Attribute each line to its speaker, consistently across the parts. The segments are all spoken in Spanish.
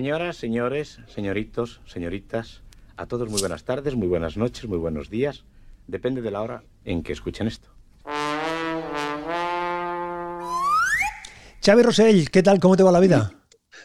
Speaker 1: Señoras, señores, señoritos, señoritas, a todos muy buenas tardes, muy buenas noches, muy buenos días. Depende de la hora en que escuchen esto.
Speaker 2: Xavi Rosell, ¿qué tal? ¿Cómo te va la vida?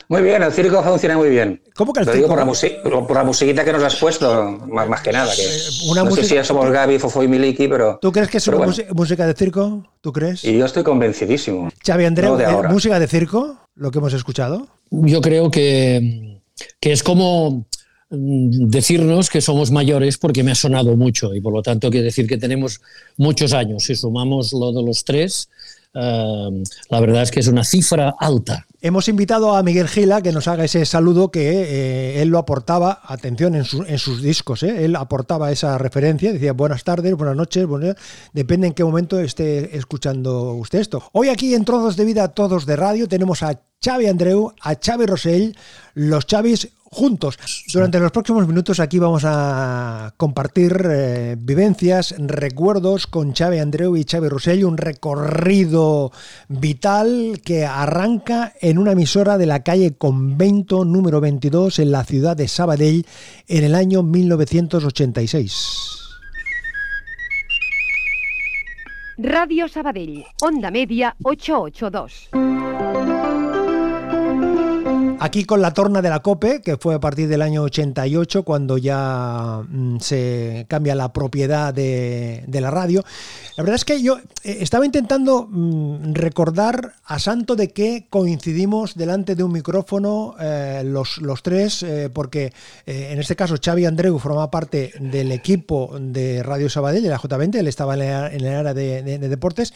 Speaker 3: Muy bien, el circo funciona muy bien.
Speaker 2: ¿Cómo que el
Speaker 3: Lo
Speaker 2: circo?
Speaker 3: digo por la, musi- por la musiquita que nos has puesto, más, más que nada. Que
Speaker 2: Eh, una
Speaker 3: no sé
Speaker 2: música-
Speaker 3: si ya somos Gaby, Fofo y Miliki, pero...
Speaker 2: ¿Tú crees que es una
Speaker 3: bueno,
Speaker 2: música de circo? ¿Tú crees?
Speaker 3: Y yo estoy convencidísimo.
Speaker 2: Xavi Andreu,
Speaker 3: No de
Speaker 2: eh. ¿música de circo? Lo que hemos escuchado.
Speaker 4: Yo creo que, que es como mm, decirnos que somos mayores porque me ha sonado mucho y por lo tanto quiere decir que tenemos muchos años. Si sumamos lo de los tres, eh, la verdad es que es una cifra alta.
Speaker 2: Hemos invitado a Miguel Gila que nos haga ese saludo que eh, él lo aportaba, atención, en, su- en sus discos. eh, Él aportaba esa referencia, decía buenas tardes, buenas noches, buenas- depende en qué momento esté escuchando usted esto. Hoy aquí en Trozos de Vida, Todos de Radio, tenemos a Xavi Andreu, a Xavi Rosell, los Xavis juntos. Durante los próximos minutos aquí vamos a compartir eh, vivencias, recuerdos con Xavi Andreu y Xavi Rosell, un recorrido vital que arranca en una emisora de la calle Convento número 22 en la ciudad de Sabadell en el año 1986.
Speaker 5: Radio Sabadell, Onda Media 882.
Speaker 2: Aquí con la torna de la COPE, que fue a partir del año 88, cuando ya mm, se cambia la propiedad de, la radio. La verdad es que yo eh, estaba intentando mm, recordar a santo de que coincidimos delante de un micrófono eh, los, los tres, eh, porque en este caso Xavi Andreu formaba parte del equipo de Radio Sabadell, de la J20, él estaba en el, área de, de- de deportes.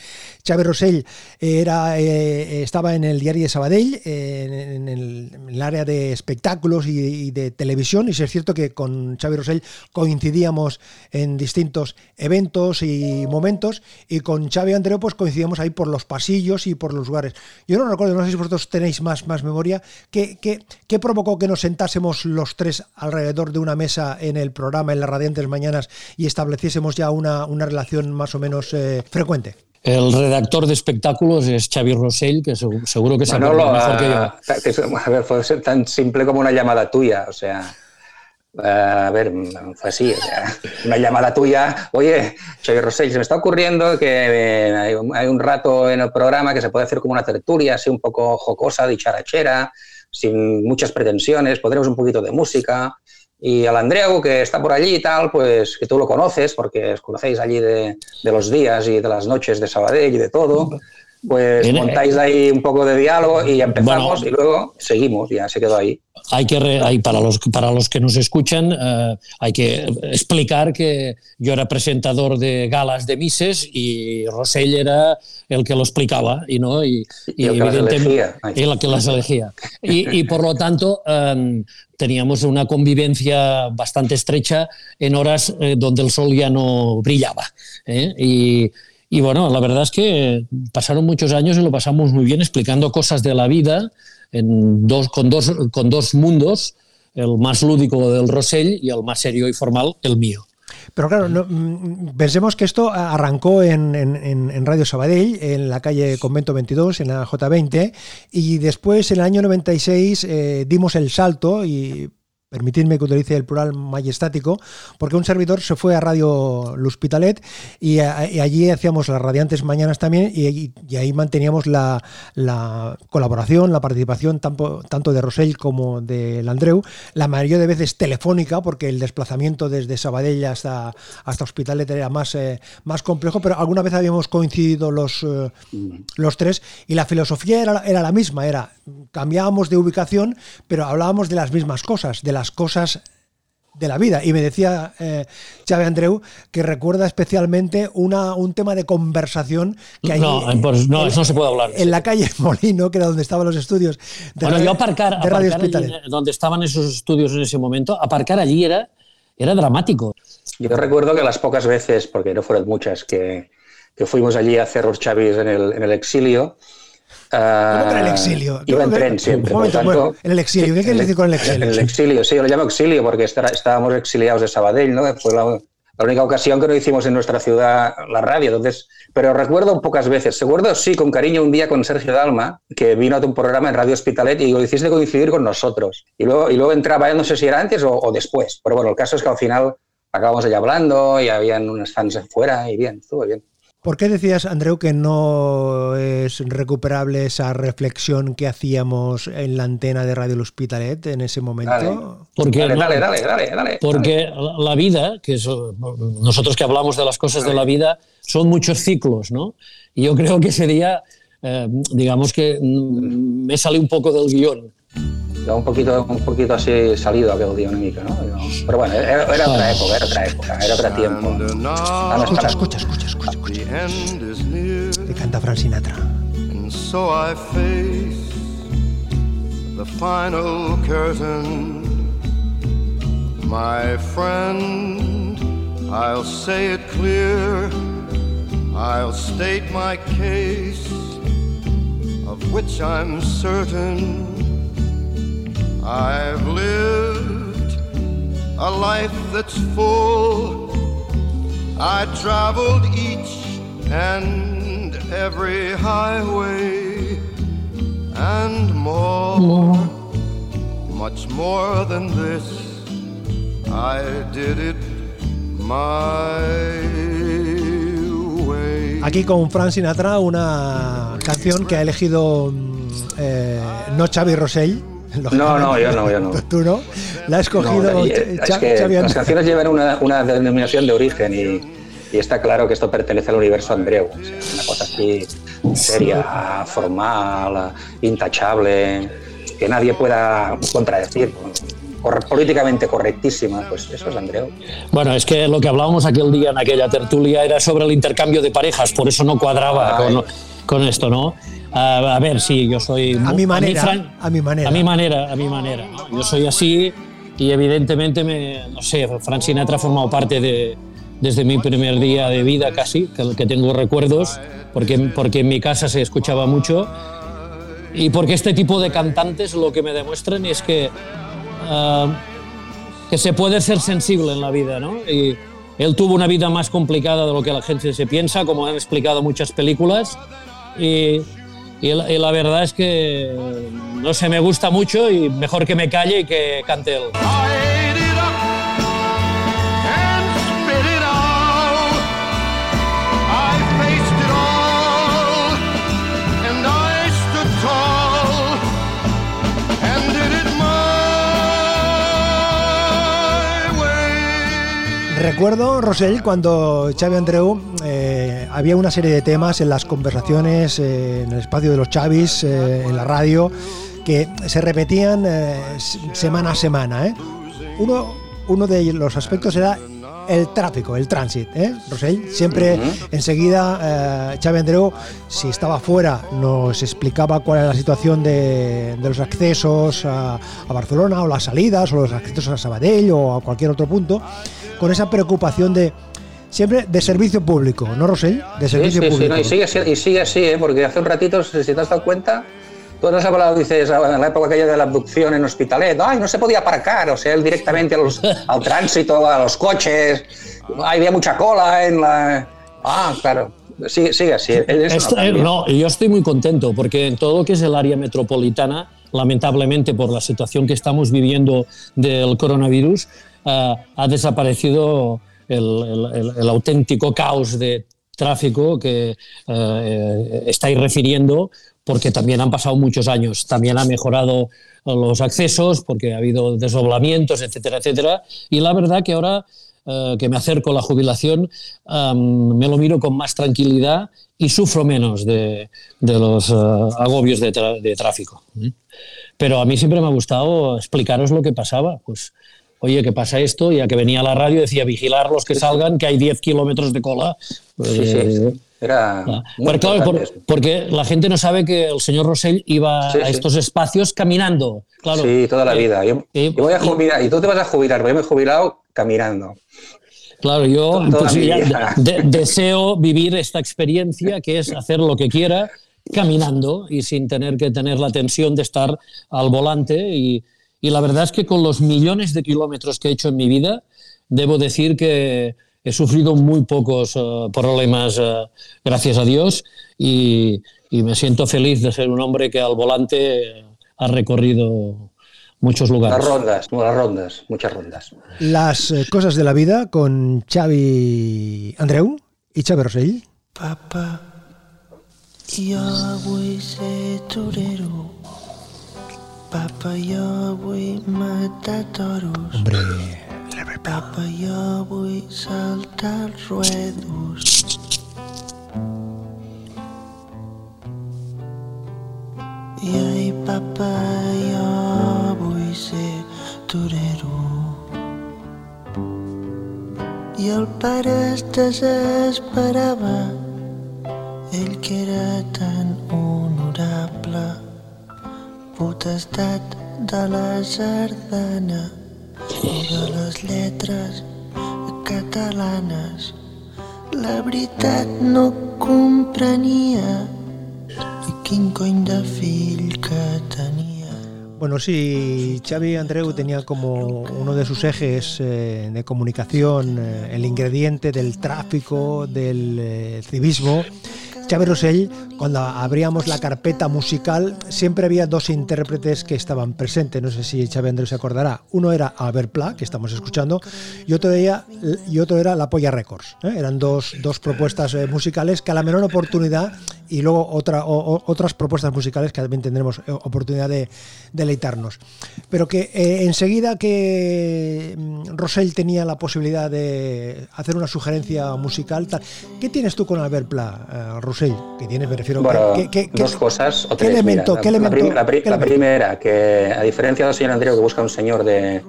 Speaker 2: Xavi Rosell era, estaba en el diario de Sabadell, en el, en el área de espectáculos y, de televisión, y sí es cierto que con Xavi Rosell coincidíamos en distintos eventos y momentos, y con Xavi Andreu pues coincidíamos ahí por los pasillos y por los lugares. Yo no recuerdo, no sé si vosotros tenéis más, más memoria, ¿qué, qué, qué provocó que nos sentásemos los tres alrededor de una mesa en el programa, en las radiantes mañanas, y estableciésemos ya una, una relación más o menos eh, frecuente?
Speaker 4: El redactor de espectáculos es Xavi Rosell, que segu- seguro que se
Speaker 3: Manolo,
Speaker 4: mejor que yo.
Speaker 3: a, que- a ver, fue ser tan simple como una llamada tuya, o sea... A ver, fue así, o sea, una llamada tuya, oye, Xavier Rosell, se me está ocurriendo que eh, hay un, hay un rato en el programa que se puede hacer como una tertulia, así un poco jocosa, dicharachera, sin muchas pretensiones, pondremos un poquito de música, y al Andreu, que está por allí y tal, pues que tú lo conoces, porque os conocéis allí de, de los días y de las noches de Sabadell y de todo, pues
Speaker 4: Bien, eh.
Speaker 3: montáis ahí un poco de diálogo y empezamos
Speaker 4: Bueno.
Speaker 3: y luego seguimos, ya se quedó ahí.
Speaker 4: Hay que re- hay para los para los que nos escuchan eh, hay que explicar que yo era presentador de galas de Mises y Rosell era el que lo explicaba y no y,
Speaker 3: Y
Speaker 4: y el que las elegía y, y por lo tanto eh, teníamos una convivencia bastante estrecha en horas eh, donde el sol ya no brillaba ¿eh? y y bueno, la verdad es que pasaron muchos años y lo pasamos muy bien explicando cosas de la vida en dos, con, dos, con dos mundos, el más lúdico del Rosell y el más serio y formal, el mío.
Speaker 2: Pero claro, mm, pensemos que esto arrancó en- en Radio Sabadell, en la calle Convento 22, en la J20, y después en el año 96 eh, dimos el salto y permitidme que utilice el plural majestático, porque un servidor se fue a Radio L'Hospitalet y, a- y allí hacíamos las radiantes mañanas también y, ahí manteníamos la, la colaboración, la participación tanto, tanto de Rosell como de Landreu, la mayoría de veces telefónica, porque el desplazamiento desde Sabadell hasta, hasta Hospitalet era más, eh, más complejo, pero alguna vez habíamos coincidido los, eh, los tres y la filosofía era, era la misma, era cambiábamos de ubicación, pero hablábamos de las mismas cosas, de las cosas de la vida. Y me decía eh, Xavi Andreu que recuerda especialmente una, un tema de conversación que hay
Speaker 4: No, pues no, eso no se puede hablar.
Speaker 2: en la calle Molino, que era donde estaban los estudios de
Speaker 4: Bueno,
Speaker 2: Radio-
Speaker 4: yo aparcar,
Speaker 2: de Radio
Speaker 4: aparcar allí, donde estaban esos estudios en ese momento, aparcar allí era, era dramático.
Speaker 3: Yo recuerdo que las pocas veces, porque no fueron muchas, que, que fuimos allí a hacer los chavis en el, en el exilio. Ah,
Speaker 2: ¿Cómo que en el exilio?
Speaker 3: Iba en
Speaker 2: ¿Cómo que-
Speaker 3: tren siempre. Por tanto-
Speaker 2: bueno, en el exilio, ¿qué quieres decir con el exilio?
Speaker 3: En el exilio, sí, yo lo llamo exilio porque está- estábamos exiliados de Sabadell, ¿no? Fue la, la única ocasión que no hicimos en nuestra ciudad la radio. Entonces, pero recuerdo pocas veces. Recuerdo, sí, con cariño, un día con Sergio Dalma, que vino a un programa en Radio Hospitalet y lo hiciste coincidir con nosotros. Y luego, y luego entraba no sé si era antes o, o, después. Pero bueno, el caso es que al final acabamos allá hablando y habían unos fans afuera y bien, estuvo bien.
Speaker 2: ¿Por qué decías, Andreu, que no es recuperable esa reflexión que hacíamos en la antena de Radio El Hospitalet en ese momento?
Speaker 3: Dale.
Speaker 4: Porque,
Speaker 3: dale, dale, dale, dale, dale,
Speaker 4: Porque la vida, que es, nosotros que hablamos de las cosas de la vida, son muchos ciclos, ¿no? Y yo creo que ese día, eh, digamos que me sale un poco del guion.
Speaker 3: Un poquito, un poquito así salido aquel día una mica, ¿no? Pero bueno, era, era otra época, era otra época, era otro tiempo.
Speaker 2: Escucha, escucha, escucha, escucha, escucha. Que canta Frank Sinatra.
Speaker 6: And so I face the final curtain. My friend, I'll say it clear. I'll state my case, of which I'm certain. I've lived a life that's full. I traveled each and every highway and more,
Speaker 4: More.
Speaker 6: much more than this. I did it my way.
Speaker 2: Aquí con Frank Sinatra, una canción que ha elegido mm, eh, no Xavi Rosell.
Speaker 3: No, no, yo no, yo no.
Speaker 2: Tú no. La ha escogido
Speaker 3: No, eh, es que las canciones llevan una, una denominación de origen y, y está claro que esto pertenece al universo Andreu. O sea, una cosa así seria, formal, intachable, que nadie pueda contradecir. Cor- políticamente correctísima, pues eso es Andreu.
Speaker 4: Bueno, es que lo que hablábamos aquel día en aquella tertulia era sobre el intercambio de parejas, por eso no cuadraba
Speaker 3: Ay.
Speaker 4: con, con esto, ¿no? A, a ver, sí, yo soy...
Speaker 2: A mi manera,
Speaker 4: Fran-
Speaker 2: a mi manera.
Speaker 4: A mi manera, a mi manera. ¿no? Yo soy así y evidentemente, me, no sé, Frank Sinatra ha formado parte de, desde mi primer día de vida casi, que, que tengo recuerdos, porque, porque en mi casa se escuchaba mucho y porque este tipo de cantantes lo que me demuestran es que, ah, que se puede ser sensible en la vida, ¿no? Y él tuvo una vida más complicada de lo que la gente se piensa, como han explicado muchas películas, y, y la, verdad es que, no sé, me gusta mucho y mejor que me calle y que cante él.
Speaker 2: Recuerdo, Rosell, cuando Xavi Andreu eh, había una serie de temas en las conversaciones, eh, en el espacio de los Chavis, eh, en la radio, que se repetían semana a semana. ¿eh? Uno, uno de los aspectos era el tráfico, el tránsito, ¿eh? Rosell. Siempre enseguida eh, Xavi Andreu, si estaba fuera, nos explicaba cuál era la situación de, de los accesos a, a Barcelona o las salidas o los accesos a Sabadell o a cualquier otro punto, con esa preocupación de siempre de servicio público, ¿no, Rosell? De
Speaker 3: Sí,
Speaker 2: servicio
Speaker 3: sí, sí,
Speaker 2: público.
Speaker 3: no, y, sigue, así- y sigue así, ¿eh? porque hace un ratito, si te has dado cuenta, tú has hablado, dices, en la época aquella de la abducción en Hospitalet, ay, no se podía aparcar, o sea, él directamente a los- al tránsito, a los coches, había mucha cola en la... Ah, claro, sigue, sigue así.
Speaker 4: Esto- eh, no, yo estoy muy contento porque en todo lo que es el área metropolitana, lamentablemente por la situación que estamos viviendo del coronavirus, eh, ha desaparecido el, auténtico caos de tráfico que eh, estáis refiriendo porque también han pasado muchos años. También ha mejorado los accesos porque ha habido desdoblamientos, etcétera, etcétera. Y la verdad que ahora eh, que me acerco a la jubilación, am, me lo miro con más tranquilidad y sufro menos de, de los eh, agobios de, de tráfico. Pero a mí siempre me ha gustado explicaros lo que pasaba. Pues, oye, ¿qué pasa esto? Ya que venía a la radio decía vigilar los que salgan, que hay 10 kilómetros de cola. Pues,
Speaker 3: Sí, sí,
Speaker 4: eh,
Speaker 3: sí. Era
Speaker 4: Ah, claro, por- porque la gente no sabe que el señor Rosell iba
Speaker 3: Sí,
Speaker 4: a
Speaker 3: sí.
Speaker 4: estos espacios caminando. Claro.
Speaker 3: Sí, toda la
Speaker 4: Eh,
Speaker 3: vida. Yo,
Speaker 4: eh,
Speaker 3: yo voy a
Speaker 4: y-
Speaker 3: jubilar, y tú te vas a jubilar, pero yo me he jubilado caminando.
Speaker 4: Claro, yo pues, ya de- deseo vivir esta experiencia que es hacer lo que quiera caminando y sin tener que tener la tensión de estar al volante. Y, y la verdad es que con los millones de kilómetros que he hecho en mi vida, debo decir que he sufrido muy pocos eh, problemas, eh, gracias a Dios, y, y me siento feliz de ser un hombre que al volante ha recorrido muchos
Speaker 3: Las
Speaker 4: lugares.
Speaker 3: rondas, las rondas, muchas rondas.
Speaker 2: Las eh, cosas de la vida con Xavi Andreu y Xavi Rosell.
Speaker 7: Papa, jo vull ser torero. Papa, jo vull matar toros.
Speaker 2: Hombre,
Speaker 7: Papa, jo vull saltar els ruedos. I ai, papa, jo vull ser torero. I el pare es desesperava, ell que era tan honorable, potestat de la sardana La no comprenia quin cony.
Speaker 2: Bueno, sí, Xavi Andreu tenía como uno de sus ejes eh, de comunicación eh, el ingrediente del tráfico, del eh, civismo. Xavi Rosell, cuando abríamos la carpeta musical, siempre había dos intérpretes que estaban presentes. No sé si Xavi Andreu se acordará. Uno era Albert Pla, que estamos escuchando, y otro era, y otro era La Polla Records. ¿eh? Eran dos, dos propuestas eh, musicales que a la menor oportunidad y luego otra, o- o- otras propuestas musicales que también tendremos eh, oportunidad de deleitarnos. Pero que eh, enseguida que mm, Rosell tenía la posibilidad de hacer una sugerencia musical, tal, ¿qué tienes tú con Albert Pla, eh, Rosell? Que tienes, me refiero,
Speaker 3: Bueno,
Speaker 2: ¿qué, qué- qué-
Speaker 3: dos cosas o
Speaker 2: ¿qué
Speaker 3: tres.
Speaker 2: elemento,
Speaker 3: mira.
Speaker 2: qué
Speaker 3: La- la,
Speaker 2: elemento-
Speaker 3: prim- la pri-
Speaker 2: qué
Speaker 3: la
Speaker 2: elemento?
Speaker 3: primera, que a diferencia del señor Andreu que busca un señor de,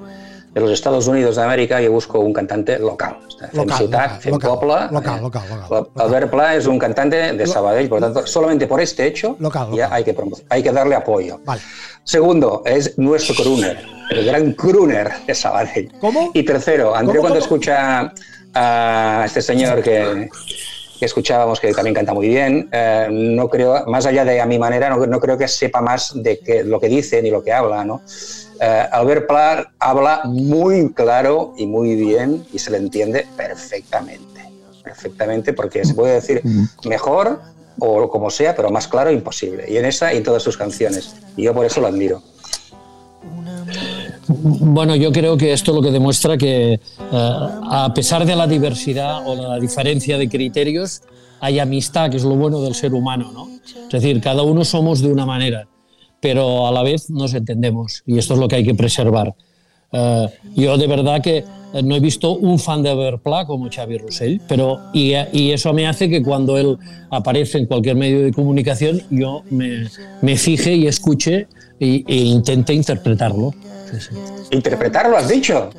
Speaker 3: de los Estados Unidos de América, yo busco un cantante local. Fem
Speaker 2: Local,
Speaker 3: ciutat,
Speaker 2: local,
Speaker 3: fem
Speaker 2: local,
Speaker 3: poble.
Speaker 2: local,
Speaker 3: eh,
Speaker 2: local, local,
Speaker 3: Albert Pla es un cantante de Sabadell, por lo tanto, solamente por este hecho
Speaker 2: Local,
Speaker 3: ya
Speaker 2: local.
Speaker 3: hay que, hay que darle apoyo.
Speaker 2: Vale.
Speaker 3: Segundo, es nuestro crooner, el gran crooner de Sabadell.
Speaker 2: ¿Cómo?
Speaker 3: Y tercero, Andreu
Speaker 2: ¿Cómo,
Speaker 3: cuando
Speaker 2: cómo?
Speaker 3: escucha a este señor que, que escuchábamos, que también canta muy bien, eh, no creo, más allá de a mi manera, no, no creo que sepa más de que, lo que dice ni lo que habla, ¿no? Eh, Albert Pla habla muy claro y muy bien y se le entiende perfectamente, perfectamente, porque se puede decir mejor o como sea, pero más claro imposible. Y en esa y en todas sus canciones. Y yo por eso lo admiro.
Speaker 4: Bueno, yo creo que esto lo que demuestra que eh, a pesar de la diversidad o la diferencia de criterios, hay amistad, que es lo bueno del ser humano, ¿no? Es decir, cada uno somos de una manera, pero a la vez nos entendemos y esto es lo que hay que preservar. Eh, yo de verdad que eh, no he visto un fan de Verpla como Xavi Rossell, pero y, eso me hace que cuando él aparece en cualquier medio de comunicación yo me fije y escuche y- e intente interpretarlo. Sí, sí.
Speaker 3: ¿Interpretarlo has dicho?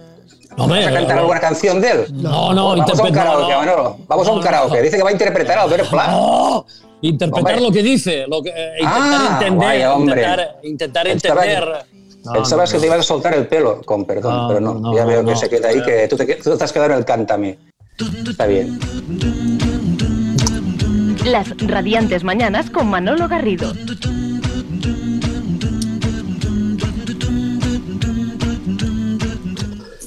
Speaker 4: No,
Speaker 3: ¿Vas a cantar
Speaker 4: no.
Speaker 3: alguna canción de él?
Speaker 4: No, no,
Speaker 3: Vamos a un karaoke,
Speaker 4: no, no.
Speaker 3: Manolo. Vamos a un
Speaker 4: No,
Speaker 3: karaoke.
Speaker 4: no.
Speaker 3: Dice que va a interpretar a Albert Pla.
Speaker 4: ¡Oh! Interpretar
Speaker 3: Hombre.
Speaker 4: lo que dice, lo que, eh, intentar
Speaker 3: Ah,
Speaker 4: entender,
Speaker 3: vaya, hombre.
Speaker 4: intentar, intentar
Speaker 3: que-
Speaker 4: entender. No,
Speaker 3: Pensabas
Speaker 4: no,
Speaker 3: que
Speaker 4: no.
Speaker 3: te ibas a soltar el pelo, con perdón,
Speaker 4: No,
Speaker 3: pero no.
Speaker 4: no,
Speaker 3: ya veo
Speaker 4: no.
Speaker 3: que se queda ahí, que tú te, tú te has quedado en el cántame. Está bien.
Speaker 5: Las radiantes mañanas con Manolo Garrido.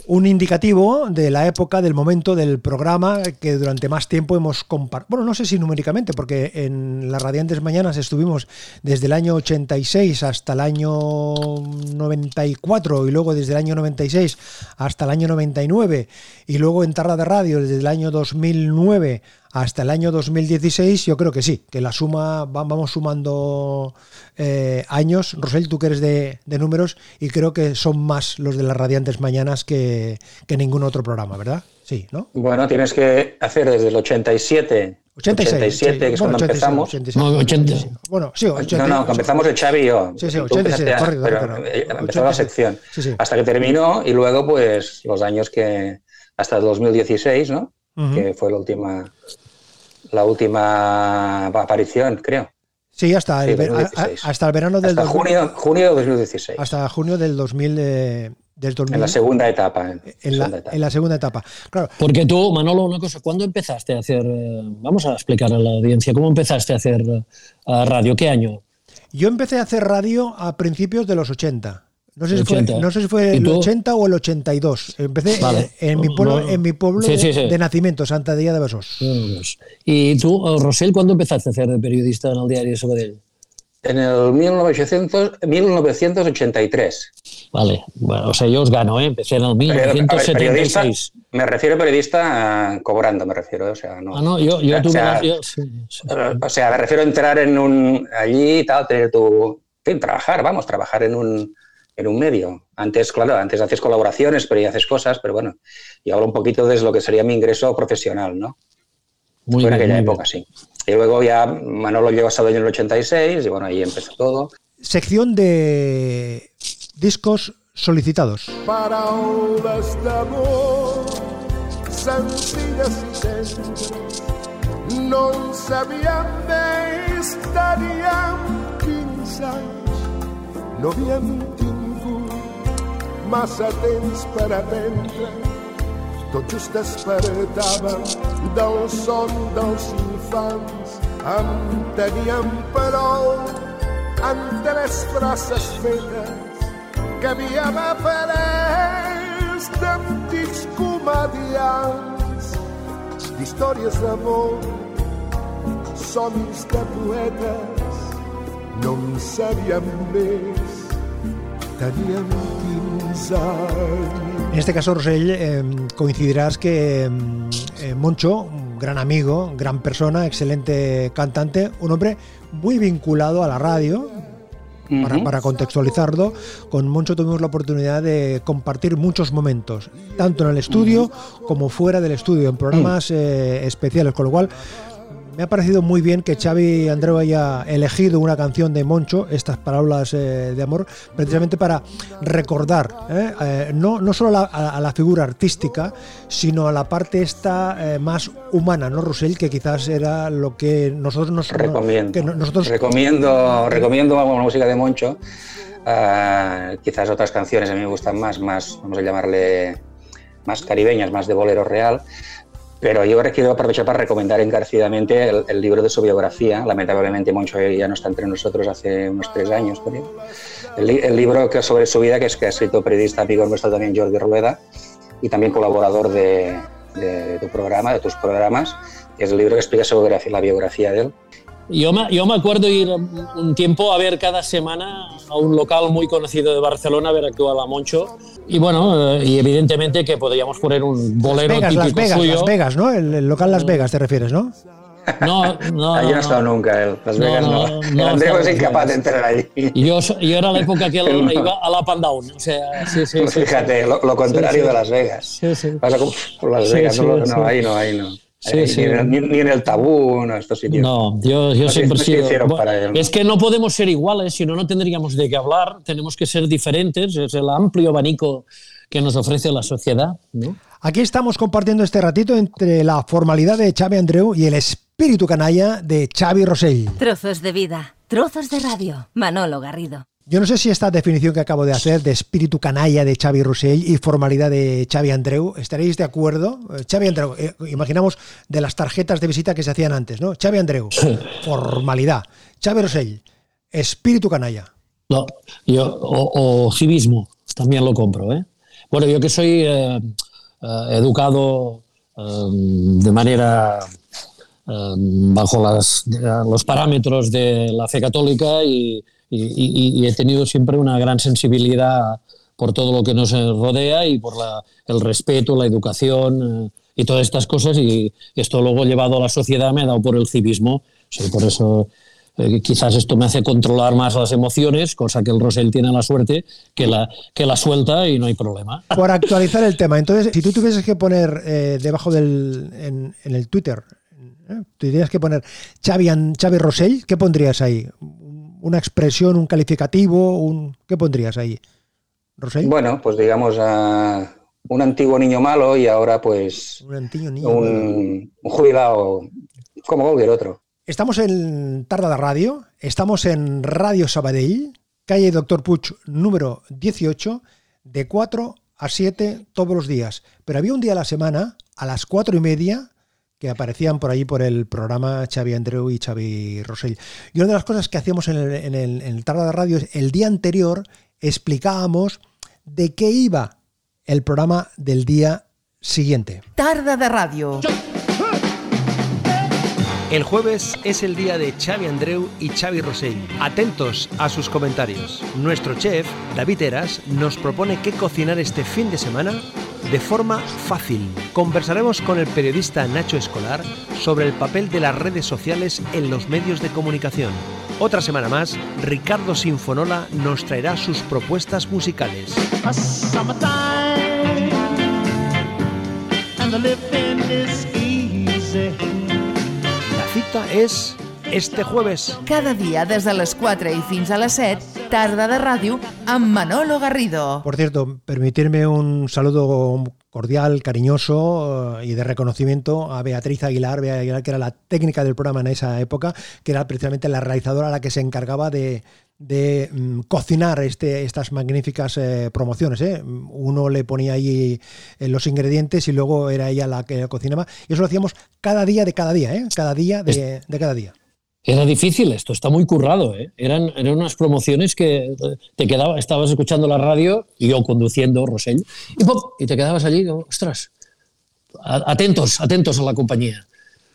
Speaker 2: Un indicativo de la época, del momento del programa que durante más tiempo hemos compartido. Bueno, no sé si numéricamente, porque en las Radiantes Mañanas estuvimos desde el año 86 hasta el año 94 y luego desde el año 96 hasta el año 99 y luego en Tarra de Radio desde el año 2009 hasta el año 2016, yo creo que sí, que la suma, va- vamos sumando eh, años. Rosel, tú que eres de, de números y creo que son más los de las Radiantes Mañanas que, que ningún otro programa, ¿verdad? Sí, ¿no?
Speaker 3: Bueno, tienes que hacer desde el 87.
Speaker 2: 86.
Speaker 3: 87,
Speaker 2: sí.
Speaker 3: que es
Speaker 2: Bueno,
Speaker 3: cuando
Speaker 2: 86,
Speaker 3: empezamos.
Speaker 2: 86,
Speaker 4: No, 80.
Speaker 2: 85. Bueno, sí, 80,
Speaker 3: No, no, que empezamos el Xavi y yo.
Speaker 2: Sí, sí,
Speaker 3: Tú
Speaker 2: 86,
Speaker 3: empezaste a-
Speaker 2: correcto,
Speaker 3: pero,
Speaker 2: correcto.
Speaker 3: eh, empezó la
Speaker 2: 86.
Speaker 3: sección.
Speaker 2: Sí, sí.
Speaker 3: Hasta que terminó y luego, pues, los años que. Hasta el 2016, ¿no?
Speaker 2: Ujú.
Speaker 3: Que fue la última. La última aparición, creo.
Speaker 2: Sí, hasta el,
Speaker 3: Sí,
Speaker 2: ver- a-
Speaker 3: 2016.
Speaker 2: a- hasta el verano del
Speaker 3: Hasta
Speaker 2: 2000
Speaker 3: junio, junio de 2016.
Speaker 2: hasta junio del 2000, eh, del 2000
Speaker 3: En la segunda etapa. En,
Speaker 2: en la,
Speaker 3: segunda etapa.
Speaker 2: en la segunda etapa. Claro,
Speaker 4: Porque tú, Manolo, una cosa, ¿cuándo empezaste a hacer, eh, vamos a explicar a la audiencia, ¿cómo empezaste a hacer eh, radio? ¿Qué año?
Speaker 2: Yo empecé a hacer radio a principios de los 80. No sé, si fue,
Speaker 4: 80.
Speaker 2: no sé si fue
Speaker 4: ¿Y
Speaker 2: el
Speaker 4: tú?
Speaker 2: 80 o el 82. Empecé
Speaker 4: Vale.
Speaker 2: en, en mi pueblo, en mi pueblo
Speaker 4: Sí, sí, sí.
Speaker 2: de nacimiento, Santa Día de Besós.
Speaker 4: ¿Y tú, eh, Rosell, cuándo empezaste a hacer de periodista en el diario de Sabadell?
Speaker 3: En el 1900, 1983.
Speaker 4: Vale, bueno, o sea, yo os gano, ¿eh? Empecé en el
Speaker 3: Pero, a ver, periodista,
Speaker 4: 1976.
Speaker 3: me refiero a periodista ah, cobrando, me refiero, o sea, no.
Speaker 4: Ah, no, yo, yo
Speaker 3: o
Speaker 4: tuve
Speaker 3: sea,
Speaker 4: la- yo- sí, sí.
Speaker 3: O sea, me refiero a entrar en un allí y tal, tener tu. En fin, trabajar, vamos, trabajar en un, en un medio. Antes, claro, antes haces colaboraciones, pero ya haces cosas, pero bueno, y hablo un poquito de lo que sería mi ingreso profesional, ¿no?
Speaker 4: Muy
Speaker 3: Fue en
Speaker 4: bien,
Speaker 3: aquella
Speaker 4: muy bien.
Speaker 3: época, sí. Y luego ya Manolo llegó a Sabadell en el 86 y bueno, ahí empezó todo.
Speaker 2: Sección de discos solicitados.
Speaker 6: Paraules d'amor senzilles i tendres no ens havíem vist teníem 15 anys no tingut massa temps per aprendre. Tot just despertàvem del son dels infants. En teníem prou en tres frases fetes que havíem après d'antics comedians d'històries d'amor, somnis de poetes, no en sabíem més, teníem 15 anys.
Speaker 2: En este caso, Rosell, eh, coincidirás que eh, Moncho, un gran amigo, gran persona, excelente cantante, un hombre muy vinculado a la radio. Para, contextualizarlo, con Moncho tuvimos la oportunidad de compartir muchos momentos, tanto en el estudio como fuera del estudio, en programas eh, especiales, con lo cual me ha parecido muy bien que Xavi Andreu haya elegido una canción de Moncho, estas palabras eh, de amor, precisamente para recordar eh, eh, no, no solo la- a, a la figura artística, sino a la parte esta más humana, ¿no, Rosell? Que quizás era lo que nosotros nos
Speaker 3: Recomiendo.
Speaker 2: que no- nosotros
Speaker 3: recomiendo, recomiendo la música de Moncho. Ah, quizás otras canciones a mí me gustan más, más, vamos a llamarle, más caribeñas, más de bolero real. Pero yo quiero aprovechar para recomendar encarecidamente el, libro de su biografía. Lamentablemente Moncho ya no está entre nosotros hace unos tres años. El, li- el libro que sobre su vida, que es que ha escrito periodista amigo nuestro también Jordi Rueda y también colaborador de, tu programa, de tus programas, es el libro que explica su biografía, la biografía de él.
Speaker 4: Yo me, yo me acuerdo ir un tiempo a ver cada semana a un local muy conocido de Barcelona a ver actuar a Moncho. Y bueno, eh, y evidentemente que podríamos poner un bolero
Speaker 2: Vegas,
Speaker 4: típico
Speaker 2: Las Vegas,
Speaker 4: suyo.
Speaker 2: Las Vegas, ¿no? El, el local Las Vegas te refieres, ¿no?
Speaker 4: No, no,
Speaker 3: Allí no
Speaker 4: no,
Speaker 3: ha estado
Speaker 4: no.
Speaker 3: nunca él. Las
Speaker 4: No,
Speaker 3: Vegas no.
Speaker 4: no,
Speaker 3: El
Speaker 4: no
Speaker 3: Andreu
Speaker 4: está
Speaker 3: es
Speaker 4: Las
Speaker 3: incapaz
Speaker 4: Vegas.
Speaker 3: de entrar allí.
Speaker 4: Yo, yo era la época que él
Speaker 3: No.
Speaker 4: iba a la Pandown. O sea, sí, sí, sí.
Speaker 3: Fíjate, lo, lo contrario
Speaker 4: Sí, sí.
Speaker 3: de Las Vegas.
Speaker 4: Sí, sí.
Speaker 3: Pasa como por Las
Speaker 4: Sí,
Speaker 3: Vegas,
Speaker 4: sí,
Speaker 3: no, no,
Speaker 4: sí.
Speaker 3: ahí no, ahí no.
Speaker 4: Sí, sí.
Speaker 3: Ni, en el, ni- ni en el tabú, no, estos sitios.
Speaker 4: No, yo, yo
Speaker 3: No,
Speaker 4: siempre he
Speaker 3: no se
Speaker 4: sido.
Speaker 3: hicieron
Speaker 4: bueno,
Speaker 3: para él, ¿no?
Speaker 4: Es que no podemos ser iguales, si no, no tendríamos de qué hablar. Tenemos que ser diferentes. Es el amplio abanico que nos ofrece la sociedad. ¿no?
Speaker 2: Aquí estamos compartiendo este ratito entre la formalidad de Xavi Andreu y el espíritu canalla de Xavi Rosell.
Speaker 5: Trozos de vida, trozos de radio. Manolo Garrido.
Speaker 2: Yo no sé si esta definición que acabo de hacer de espíritu canalla de Xavi Rosell y formalidad de Xavi Andreu, ¿estaréis de acuerdo? Eh, Xavi Andreu, eh, imaginamos de las tarjetas de visita que se hacían antes, ¿no? Xavi Andreu, formalidad. Xavi Rosell, espíritu canalla.
Speaker 4: No, yo, o, o civismo, también lo compro. ¿eh? Bueno, yo que soy eh, eh, educado de manera bajo las, los parámetros de la fe católica y, y- y- he tenido siempre una gran sensibilidad por todo lo que nos rodea y por la- el respeto, la educación eh, y todas estas cosas y esto luego llevado a la sociedad me ha dado por el civismo. Sí, por eso eh, quizás esto me hace controlar más las emociones, cosa que el Rosell tiene la suerte que la, que la suelta y no hay problema.
Speaker 2: Por actualizar el tema, entonces, si tú tuvieses que poner eh, debajo del. En, en el Twitter, ¿eh? tuvieras que poner Xavi, Xavi Rosell, ¿qué pondrías ahí? ¿Una expresión, un calificativo? Un, ¿Qué pondrías ahí? ¿Rosell?
Speaker 3: Bueno, pues digamos, ah, un antiguo niño malo y ahora pues
Speaker 2: un antiguo niño.
Speaker 3: un, un jubilado como cualquier otro.
Speaker 2: Estamos en Tarda Radio, estamos en Radio Sabadell, calle Doctor Puig número 18, de 4 a 7 todos los días. Pero había un día a la semana, a las 4 y media, que aparecían por ahí por el programa Xavi Andreu y Xavi Rosell. Y una de las cosas que hacíamos en el, en el, en el Tarda Radio es el día anterior explicábamos de qué iba el programa del día siguiente.
Speaker 5: Tarda de ràdio.
Speaker 8: El jueves es el día de Xavi Andreu y Xavi Rosell. Atentos a sus comentarios. Nuestro chef, David Eras, nos propone qué cocinar este fin de semana de forma fácil. Conversaremos con el periodista Nacho Escolar sobre el papel de las redes sociales en los medios de comunicación. Otra semana más, Ricardo Sinfonola nos traerá sus propuestas musicales. La cita es este jueves.
Speaker 5: Cada dia des de les 4 i fins a les 7, Tarda de ràdio amb Manolo Garrido.
Speaker 2: Por cierto, permitirme un saludo cordial, cariñoso eh, y de reconocimiento a Beatriz Aguilar, Bea Aguilar, que era la técnica del programa en esa época, que era precisamente la realizadora la que se encargaba de, de, mm, cocinar este, estas magníficas eh, promociones. ¿eh? Uno le ponía ahí eh, los ingredientes y luego era ella la que cocinaba. Y eso lo hacíamos cada día de cada día, ¿eh? cada día de, de cada día.
Speaker 4: Era difícil esto, está muy currado. ¿eh? Eran, eran unas promociones que te quedaba, estabas escuchando la radio, y yo conduciendo, Rosell, y, y te quedabas allí, ostras, atentos, atentos a la compañía.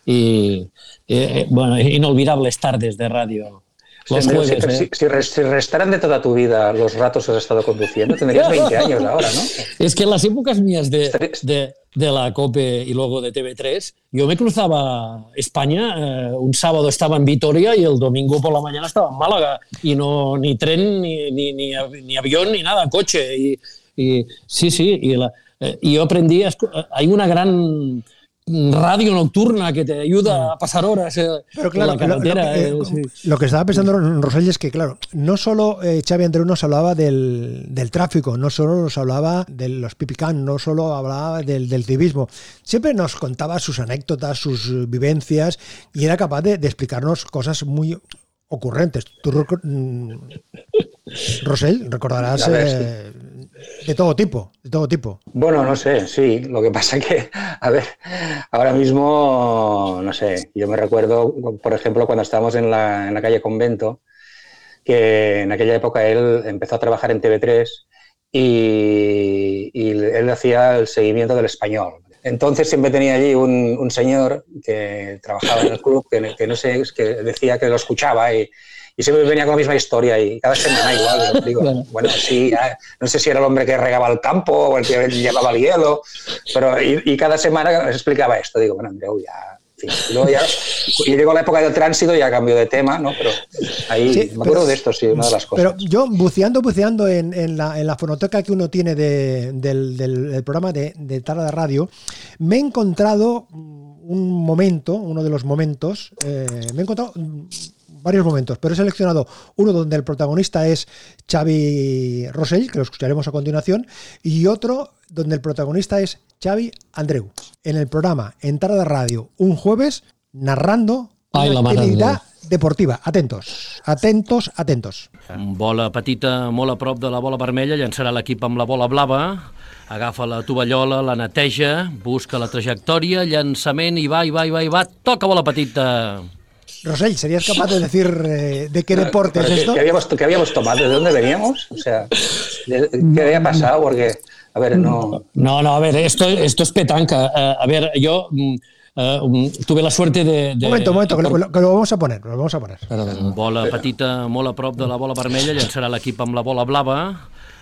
Speaker 4: Y eh, bueno, inolvidables tardes de radio. Jueves,
Speaker 3: si,
Speaker 4: ¿eh?
Speaker 3: si- si res- si restaran de toda tu vida los ratos que has estado conduciendo, tendrías 20 años ahora, ¿no?
Speaker 4: Es que en las épocas mías de, de, de la COPE y luego de TV3, yo me cruzaba España, eh, un sábado estaba en Vitoria y el domingo por la mañana estaba en Málaga, y no ni tren, ni, ni, ni, av- ni avión, ni nada, coche. Y, y- sí, sí, y, la- eh, y yo aprendí, hay una gran radio nocturna que te ayuda a pasar horas eh,
Speaker 2: Pero claro,
Speaker 4: en la
Speaker 2: lo, lo que, eh,
Speaker 4: sí.
Speaker 2: lo que estaba pensando Rosell es que, claro, no solo eh, Xavi Andreu nos hablaba del, del tráfico, no solo nos hablaba de los pipicán, no solo hablaba del, del civismo, siempre nos contaba sus anécdotas, sus vivencias y era capaz de, de explicarnos cosas muy ocurrentes. Tú, mm, Rosell, recordarás eh, de todo tipo, de todo tipo.
Speaker 3: Bueno, no sé, sí. Lo que pasa que, a ver, ahora mismo, no sé, yo me recuerdo, por ejemplo, cuando estábamos en la, en la calle Convento, que en aquella época él empezó a trabajar en TV3 y, él hacía el seguimiento del español. Entonces siempre tenía allí un, un señor que trabajaba en el club, que, no sé, es que decía que lo escuchaba y, y siempre venía con la misma historia y cada semana igual. Digo, bueno, sí, no sé si era el hombre que regaba el campo o el que llevaba el hielo, pero y, y cada semana explicaba esto. Digo, bueno, Andreu, ya. Y luego ya, y llegó la época del tránsito y ya cambió de tema, ¿no? Pero ahí
Speaker 2: Sí,
Speaker 3: me acuerdo
Speaker 2: pero-
Speaker 3: de esto, sí, una de las cosas.
Speaker 2: Pero yo, buceando, buceando en, en la, en la fonoteca que uno tiene de- del, del- del programa de, de Tarda de Radio, me he encontrado un momento, uno de los momentos, eh, me he encontrado varios momentos, pero he seleccionado uno donde el protagonista es Xavi Rosell, que lo escucharemos a continuación, y otro donde el protagonista es Xavi Andreu, en el programa En Tarda de Radio, un jueves, narrando
Speaker 4: Ai, la
Speaker 2: una actividad deportiva. Atentos, atentos, atentos.
Speaker 9: Bola petita molt a prop de la bola vermella, llançarà l'equip amb la bola blava, agafa la tovallola, la neteja, busca la trajectòria, llançament, i va, i va, i va, i va, toca bola petita.
Speaker 2: Rosell, ¿serías capaz de decir eh, de qué deporte es
Speaker 3: Pero, ¿qué-
Speaker 2: esto?
Speaker 3: ¿qué, habíamos, qué habíamos tomado? ¿De dónde veníamos? O sea, ¿de- ¿qué había pasado? Porque, a ver, no...
Speaker 4: No, no, a ver, esto, esto es petanca. Eh, a ver, yo mm, tuve la suerte de... de-
Speaker 2: Un momento, un momento, que lo, que lo- vamos a poner, lo vamos a poner.
Speaker 9: Bola petita molt a prop de la bola vermella, llançarà l'equip amb la bola blava,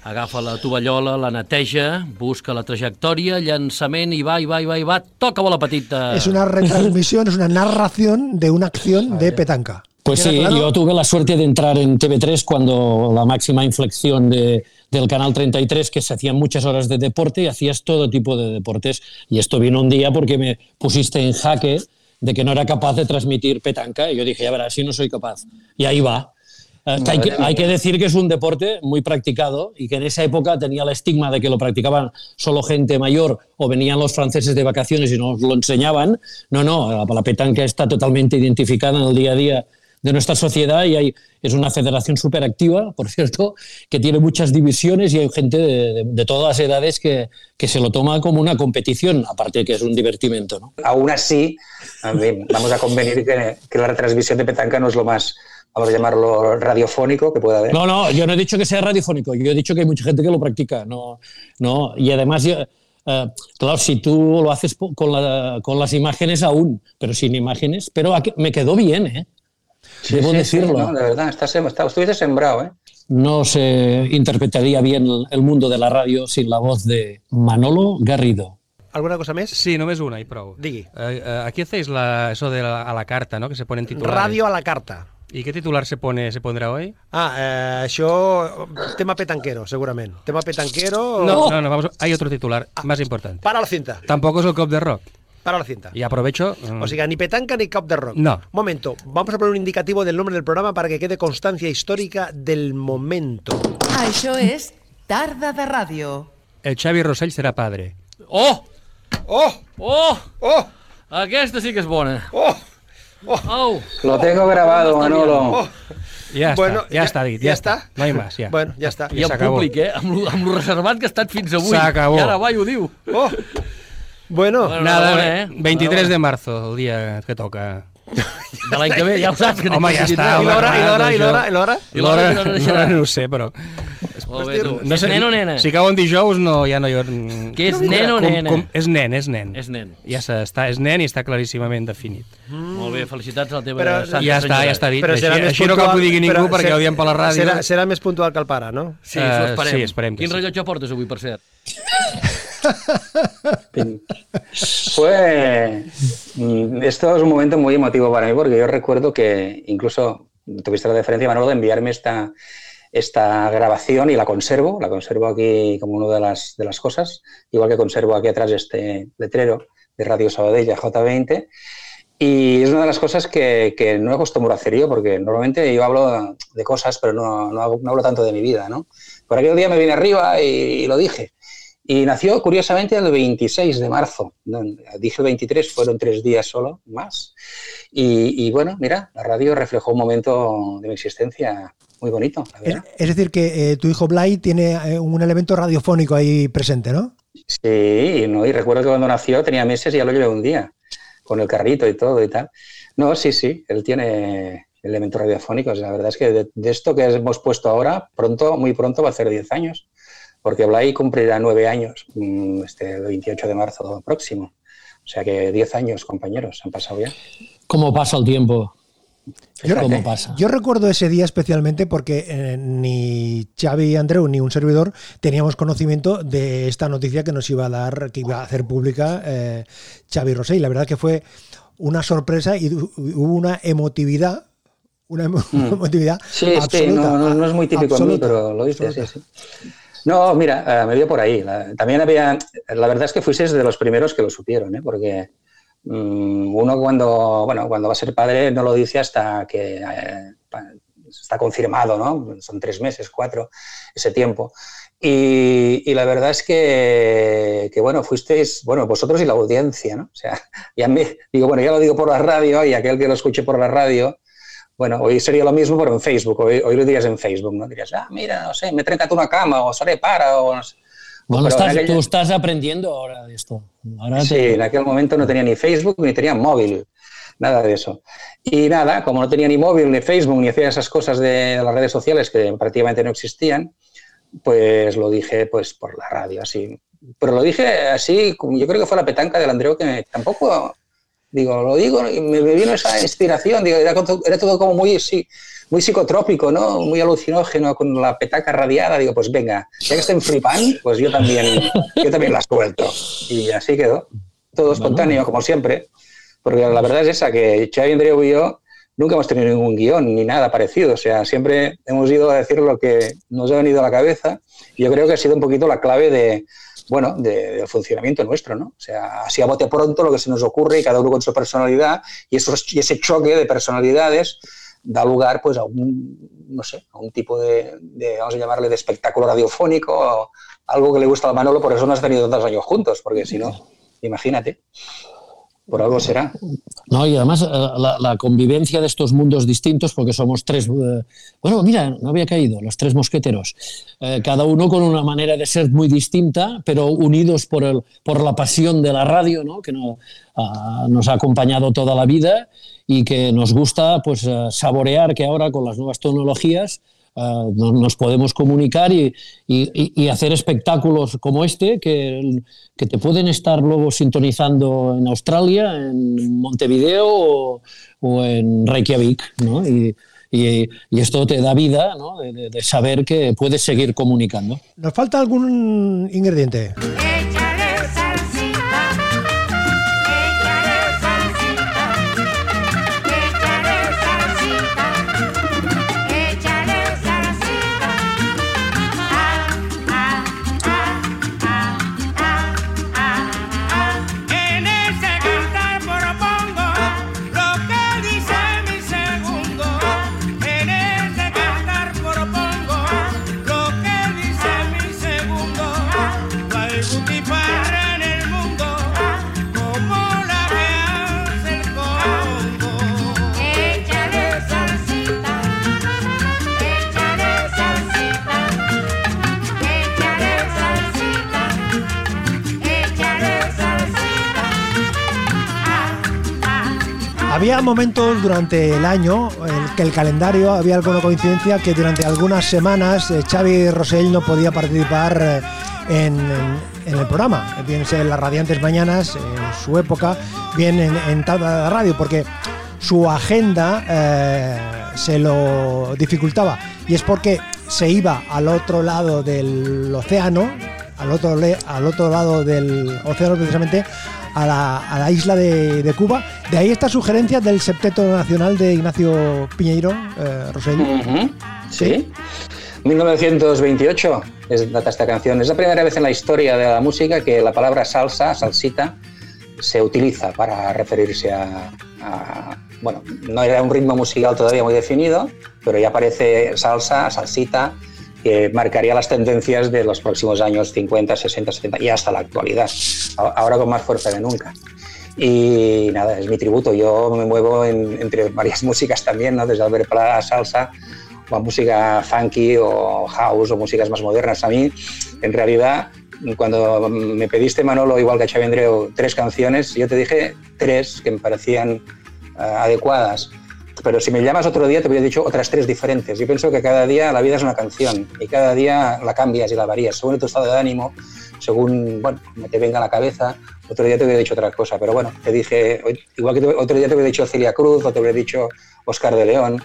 Speaker 9: agafa la tovallola, la neteja, busca la trajectòria, llançament, i va, i va, i va, i va, toca bola petita.
Speaker 2: Es una retransmisión, es una narración de una acción de petanca.
Speaker 4: Pues
Speaker 2: ¿Queda
Speaker 4: sí,
Speaker 2: claro?
Speaker 4: yo tuve la suerte de entrar en TV3 cuando la máxima inflexión de, del canal 33, que se hacían muchas horas de deporte y hacías todo tipo de deportes. Y esto vino un día porque me pusiste en jaque de que no era capaz de transmitir petanca. Y yo dije, ya verás, si no soy capaz. Y ahí va. Eh, que hay, que, hay que decir que es un deporte muy practicado y que en esa época tenía el estigma de que lo practicaban solo gente mayor o venían los franceses de vacaciones y nos lo enseñaban. No, no, la, la petanca está totalmente identificada en el día a día de nuestra sociedad y hay, es una federación súper activa, por cierto, que tiene muchas divisiones y hay gente de, de- de todas las edades que, que se lo toma como una competición, aparte de que es un divertimento. ¿no?
Speaker 3: Aún así, vamos a convenir que, que la retransmisión de petanca no es lo más vamos a llamarlo radiofónico que pueda haber.
Speaker 4: No, no, yo no he dicho que sea radiofónico, yo he dicho que hay mucha gente que lo practica. No, no, y además, eh, claro, si tú lo haces con, la- con las imágenes aún, pero sin imágenes, pero aquí- me quedó bien, ¿eh? Debo
Speaker 3: Sí, sí,
Speaker 4: decirlo.
Speaker 3: no, de verdad, estás, sem- está- estuviste sembrado, ¿eh?
Speaker 4: No se interpretaría bien el- mundo de la radio sin la voz de Manolo Garrido.
Speaker 8: ¿Alguna cosa más?
Speaker 10: Sí, només una y prou.
Speaker 8: Digui.
Speaker 10: Eh, eh, aquí hacéis la, eso de la, a la carta, ¿no? Que se ponen titulares.
Speaker 8: Radio a la carta.
Speaker 10: ¿Y qué titular se pone se pondrá hoy?
Speaker 8: Ah, eh, això... Tema petanquero, segurament. Tema petanquero...
Speaker 10: No, no, no, vamos, hay otro titular más importante.
Speaker 8: Para la cinta.
Speaker 10: Tampoco es el cop de rock.
Speaker 8: Para la cinta.
Speaker 10: Y aprovecho. mm,
Speaker 8: O sea, ni petanca ni cop de rock.
Speaker 10: No.
Speaker 8: Momento, vamos a poner un indicativo del nombre del programa para que quede constancia histórica del momento.
Speaker 5: Això és Tarda de Ràdio.
Speaker 10: el Xavi Rossell será padre.
Speaker 9: Oh!
Speaker 8: Oh!
Speaker 9: Oh!
Speaker 8: Oh!
Speaker 9: Aquesta sí que és bona.
Speaker 8: Oh!
Speaker 9: Oh!
Speaker 3: Lo tengo grabado, Manolo.
Speaker 8: Oh!
Speaker 10: Ya está,
Speaker 8: Bueno,
Speaker 10: ya,
Speaker 8: ya-
Speaker 10: está, dit,
Speaker 8: ya
Speaker 10: ya,
Speaker 8: está.
Speaker 10: está. No hay más, ya.
Speaker 8: Bueno, ja està.
Speaker 9: I en
Speaker 10: s'acabó.
Speaker 9: públic, eh? Amb lo, amb lo reservat que ha estat fins avui.
Speaker 10: S'acabó.
Speaker 9: I ara va i ho diu.
Speaker 8: Oh! Bueno,
Speaker 9: Bueno,
Speaker 10: Nada,
Speaker 9: eh?
Speaker 10: 23 de marzo, el día que toca.
Speaker 9: De l'any que ve, ja ho saps. Que
Speaker 10: Home, ja està.
Speaker 9: ha
Speaker 8: I l'hora, i l'hora, i l'hora, i l'hora?
Speaker 9: I l'hora no
Speaker 10: no, ho sé, però...
Speaker 9: Molt bé, tu.
Speaker 10: No
Speaker 9: és
Speaker 10: sé,
Speaker 9: nen o nena?
Speaker 10: Si cau en dijous, no, ja no hi ha...
Speaker 9: Que és nen o
Speaker 10: Com-
Speaker 9: nena?
Speaker 10: com- és nen, és nen.
Speaker 9: És nen.
Speaker 10: Ja està, és nen i està claríssimament definit.
Speaker 9: Molt bé, felicitats a la teva
Speaker 8: Però-
Speaker 9: santa
Speaker 10: ja està, ja està dit.
Speaker 8: Però serà
Speaker 10: així així no cal que ho digui ningú
Speaker 8: però
Speaker 10: perquè ho diem per la ràdio.
Speaker 8: Serà, serà més puntual que el pare, no?
Speaker 9: Sí, això
Speaker 10: Eh,
Speaker 9: esperem.
Speaker 10: sí, esperem que
Speaker 9: Quin
Speaker 10: sí.
Speaker 9: rellotge portes avui, per cert?
Speaker 3: Fue. mm, Esto es un momento muy emotivo para mí porque yo recuerdo que incluso tuviste la deferencia, Manolo, de enviarme esta, esta grabación y la conservo. La conservo aquí como una de las, de las cosas, igual que conservo aquí atrás este letrero de Radio Sabadell J20. Y es una de las cosas que, que no acostumbro a hacer yo, porque normalmente yo hablo de cosas, pero no, no, no hablo tanto de mi vida, ¿no? Por aquel día me vine arriba y, y lo dije. Y nació curiosamente el 26 de marzo. Dije el 23, fueron tres días solo más. Y, y bueno, mira, la radio reflejó un momento de mi existencia muy bonito, la
Speaker 2: Es,
Speaker 3: verdad.
Speaker 2: es decir, que eh, tu hijo Blay tiene eh, un elemento radiofónico ahí presente, ¿no?
Speaker 3: Sí, ¿no? y recuerdo que cuando nació tenía meses y ya lo llevé un día, con el carrito y todo y tal. No, sí, sí, él tiene elementos radiofónicos. La verdad es que de, de esto que hemos puesto ahora, pronto, muy pronto va a hacer 10 años, porque Blay cumplirá 9 años mm, este el 28 de marzo próximo. O sea que 10 años, compañeros, han pasado ya.
Speaker 4: ¿Cómo pasa el tiempo?
Speaker 2: Yo,
Speaker 4: ¿Cómo pasa?
Speaker 2: yo recuerdo ese día especialmente porque eh, ni Xavi Andreu ni un servidor teníamos conocimiento de esta noticia que nos iba a dar, que iba a hacer pública eh, Xavi Rosell. La verdad que fue una sorpresa y hu- hubo una emotividad, una
Speaker 3: Mm.
Speaker 2: emotividad
Speaker 3: Sí, sí,
Speaker 2: absoluta.
Speaker 3: no, no, no es muy típico en mí,
Speaker 2: absoluta,
Speaker 3: pero lo viste, sí,
Speaker 2: absoluta.
Speaker 3: sí. No, mira, eh, me dio por ahí. También había, la verdad es que fuisteis de los primeros que lo supieron, ¿eh? porque mm, uno cuando, bueno, cuando va a ser padre no lo dice hasta que eh, está confirmado, ¿no? Son tres meses, cuatro, ese tiempo. Y, y la verdad es que, que, bueno, fuisteis, bueno, vosotros y la audiencia, ¿no? O sea, ya me, digo, bueno, ya lo digo por la radio y aquel que lo escuche por la radio, bueno, hoy sería lo mismo, pero en Facebook. Hoy, hoy lo dirías en Facebook, ¿no? Dirías, ah, mira, no sé, me he trencat una cama o seré para o no sé.
Speaker 4: Bueno, estás,
Speaker 3: aquella-
Speaker 4: tú estás aprendiendo ahora de esto. Ahora
Speaker 3: Sí,
Speaker 4: te-
Speaker 3: en aquel momento no tenía ni Facebook ni tenía móvil, nada de eso. Y nada, como no tenía ni móvil, ni Facebook, ni hacía esas cosas de las redes sociales que prácticamente no existían, pues lo dije pues por la radio, así. Pero lo dije así, yo creo que fue la petanca del Andreu que me- tampoco, digo, lo digo y me, me vino esa inspiración, digo, era, todo- era todo como muy, sí, muy psicotrópico, ¿no? Muy alucinógeno con la petaca radiada, digo, pues venga, ya que estén flipando, pues yo también, yo también la suelto. Y así quedó, todo espontáneo, como siempre, porque la verdad es esa, que Xavi Andreu y yo nunca hemos tenido ningún guion ni nada parecido, o sea, siempre hemos ido a decir lo que nos ha venido a la cabeza. Y yo creo que ha sido un poquito la clave de, bueno, de- del funcionamiento nuestro, ¿no? O sea, así a bote pronto lo que se nos ocurre y cada uno con su personalidad y, esos, y ese choque de personalidades da lugar pues a un, no sé, a un tipo de, de, vamos a llamarle, de espectáculo radiofónico, o algo que le gusta a Manolo, por eso no has tenido tantos años juntos, porque si no, imagínate, por algo será.
Speaker 4: No, y además eh, la, convivencia de estos mundos distintos, porque somos tres, eh, bueno, mira, no había caído, los tres mosqueteros, eh, cada uno con una manera de ser muy distinta, pero unidos por, el, por la pasión de la radio, ¿no? que ah, nos ha acompañado toda la vida y que nos gusta pues eh, saborear que ahora con las nuevas tecnologías eh, nos, podemos comunicar y, y- y hacer espectáculos como este que, que te pueden estar luego sintonizando en Australia, en Montevideo o, o en Reykjavik, ¿no? Y, y- y esto te da vida, ¿no? De, de- de saber que puedes seguir comunicando.
Speaker 2: ¿Nos falta algún ingrediente?
Speaker 11: Échale
Speaker 2: Había momentos durante el año en que el calendario había alguna coincidencia que durante algunas semanas eh, Xavi Rosell no podía participar eh, en, el programa, bien sea en las radiantes mañanas, en su época, bien en, en Radio, porque su agenda eh, se lo dificultaba. Y es porque se iba al otro lado del océano, al otro, al otro lado del océano precisamente, a la, a la isla de, de Cuba. De ahí esta sugerencia del septeto nacional de Ignacio Piñeiro, eh,
Speaker 3: Sí. 1928 es data esta canción. Es la primera vez en la historia de la música que la palabra salsa, salsita, se utiliza para referirse a, a- bueno, no era un ritmo musical todavía muy definido, pero ya aparece salsa, salsita, que marcaría las tendencias de los próximos años 50, 60, 70 y hasta la actualidad, ahora con más fuerza que nunca. Y nada, es mi tributo. Yo me muevo en- entre varias músicas también, ¿no? desde Albert Pla a salsa, o a música funky o house o músicas más modernas. A mí, en realidad, cuando me pediste, Manolo, igual que a Xavi Andreu, tres canciones, yo te dije tres que me parecían eh, adecuadas. Pero si me llamas otro día, te hubiera dicho otras tres diferentes. Yo pienso que cada día la vida es una canción y cada día la cambias y la varías según tu estado de ánimo, según bueno, como te venga a la cabeza. Otro día te hubiera dicho otra cosa, pero bueno, te dije, igual que otro día te hubiera dicho Celia Cruz o te hubiera dicho Oscar de León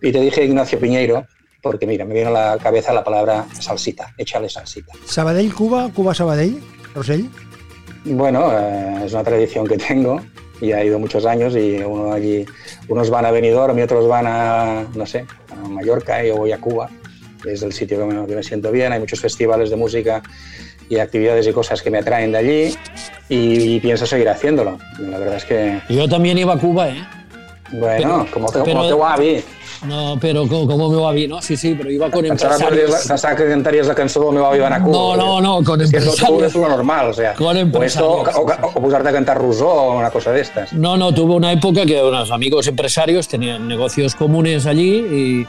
Speaker 3: y te dije Ignacio Piñeiro, porque mira, me vino a la cabeza la palabra salsita, échale salsita.
Speaker 2: Sabadell, Cuba, Cuba, Sabadell, Rosell.
Speaker 3: Bueno, eh, es una tradición que tengo y ha ido muchos años y uno allí, unos van a Benidorm y otros van a, no sé, a Mallorca y yo voy a Cuba. Es el sitio que me, que me siento bien, hay muchos festivales de música y actividades y cosas que me atraen de allí y, pienso seguir haciéndolo. La verdad es que,
Speaker 4: Yo también iba a Cuba, ¿eh?
Speaker 3: bueno,
Speaker 4: Pero-
Speaker 3: como, te,
Speaker 4: pero-
Speaker 3: como te va bé.
Speaker 4: No, pero ¿cómo, cómo me va bien? No, sí, sí, pero iba con
Speaker 3: Pensava que,
Speaker 4: empresarios.
Speaker 3: la, pensava que cantaries la cançó del meu avi.
Speaker 4: No, no, no, con
Speaker 3: Es que eso
Speaker 4: empresarios.
Speaker 3: es lo normal, o sea.
Speaker 4: Con
Speaker 3: o, esto,
Speaker 4: empresarios.
Speaker 3: o, o, o posarte a cantar Rousseau o una cosa de estas.
Speaker 4: No, no, tuve una época que unos amigos empresarios tenían negocios comunes allí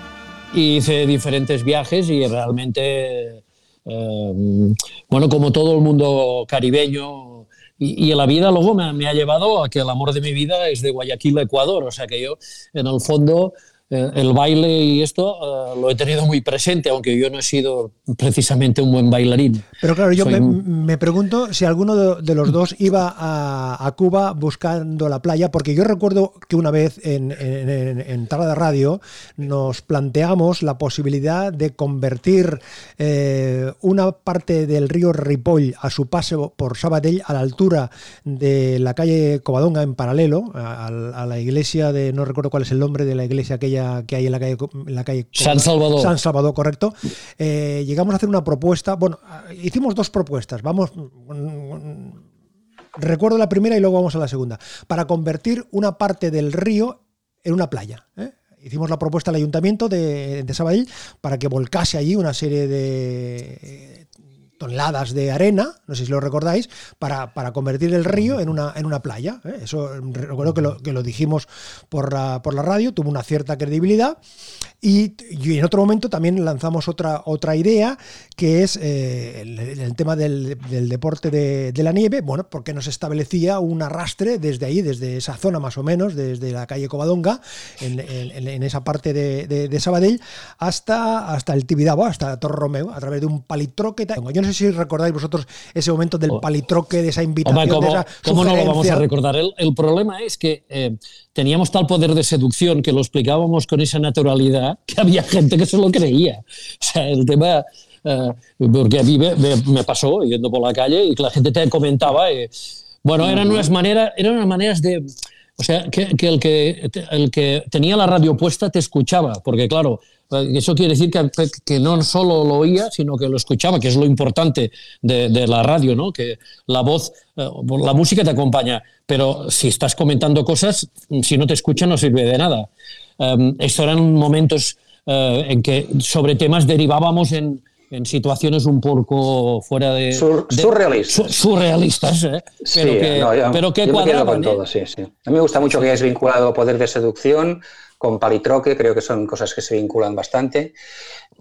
Speaker 4: y, y hice diferentes viajes y realmente, eh, bueno, como todo el mundo caribeño, y, y la vida luego me, me ha llevado a que el amor de mi vida es de Guayaquil Ecuador, o sea que yo, en el fondo, el baile y esto eh, lo he tenido muy presente, aunque yo no he sido precisamente un buen bailarín.
Speaker 2: Pero claro, yo me,
Speaker 4: un-
Speaker 2: me pregunto si alguno de, de los dos iba a, a Cuba buscando la playa, porque yo recuerdo que una vez en, en, en, en de Radio nos planteamos la posibilidad de convertir eh, una parte del río Ripoll a su paso por Sabadell a la altura de la calle Covadonga en paralelo a, a la iglesia de, no recuerdo cuál es el nombre de la iglesia aquella que hay en la calle, en la calle
Speaker 4: San Salvador.
Speaker 2: San Salvador, correcto. Eh, llegamos a hacer una propuesta. Bueno, hicimos dos propuestas. Vamos. mm, Recuerdo la primera y luego vamos a la segunda. Para convertir una parte del río en una playa. ¿eh? Hicimos la propuesta al ayuntamiento de, de Sabadell para que volcase allí una serie de toneladas de arena, no sé si lo recordáis, para, para convertir el río en una, en una playa. ¿eh? Eso recuerdo que lo, que lo dijimos por la, por la radio, tuvo una cierta credibilidad. Y, y en otro momento también lanzamos otra, otra idea, que es eh, el, el tema del, del deporte de, de la nieve, bueno, porque nos establecía un arrastre desde ahí, desde esa zona más o menos, desde la calle Covadonga, en, en- en esa parte de, de- de Sabadell, hasta, hasta el Tibidabo, hasta Torre Romeo, a través de un palitroque. Yo no sé si recordáis vosotros ese momento del palitroque, de esa invitación,
Speaker 4: Home,
Speaker 2: de
Speaker 4: ¿cómo,
Speaker 2: esa
Speaker 4: cómo no lo vamos a recordar? El, el problema es que eh, teníamos tal poder de seducción que lo explicábamos con esa naturalidad que había gente que se lo creía. O sea, el tema... eh, porque a mí me, me- me pasó yendo por la calle y que la gente te comentaba. eh, bueno, eran unas maneras, eran unas maneras de. O sea, que, que el que el que tenía la radio puesta te escuchaba, porque claro, eso quiere decir que, que no solo lo oía, sino que lo escuchaba, que es lo importante de, de la radio, ¿no? Que la voz, eh, la música te acompaña, pero si estás comentando cosas, si no te escucha no sirve de nada. Um, estos eran momentos eh, en que sobre temas derivábamos en, en situaciones un poco fuera de...
Speaker 3: Sur-
Speaker 4: de-
Speaker 3: surrealistas.
Speaker 4: su- surrealistas, ¿eh?
Speaker 3: Sí,
Speaker 4: pero que,
Speaker 3: no, yo-
Speaker 4: pero que cuadraban,
Speaker 3: con
Speaker 4: ¿eh?
Speaker 3: todo, sí, sí. A mí me gusta mucho que hayas vinculado poder de seducción con palitroque, creo que son cosas que se vinculan bastante.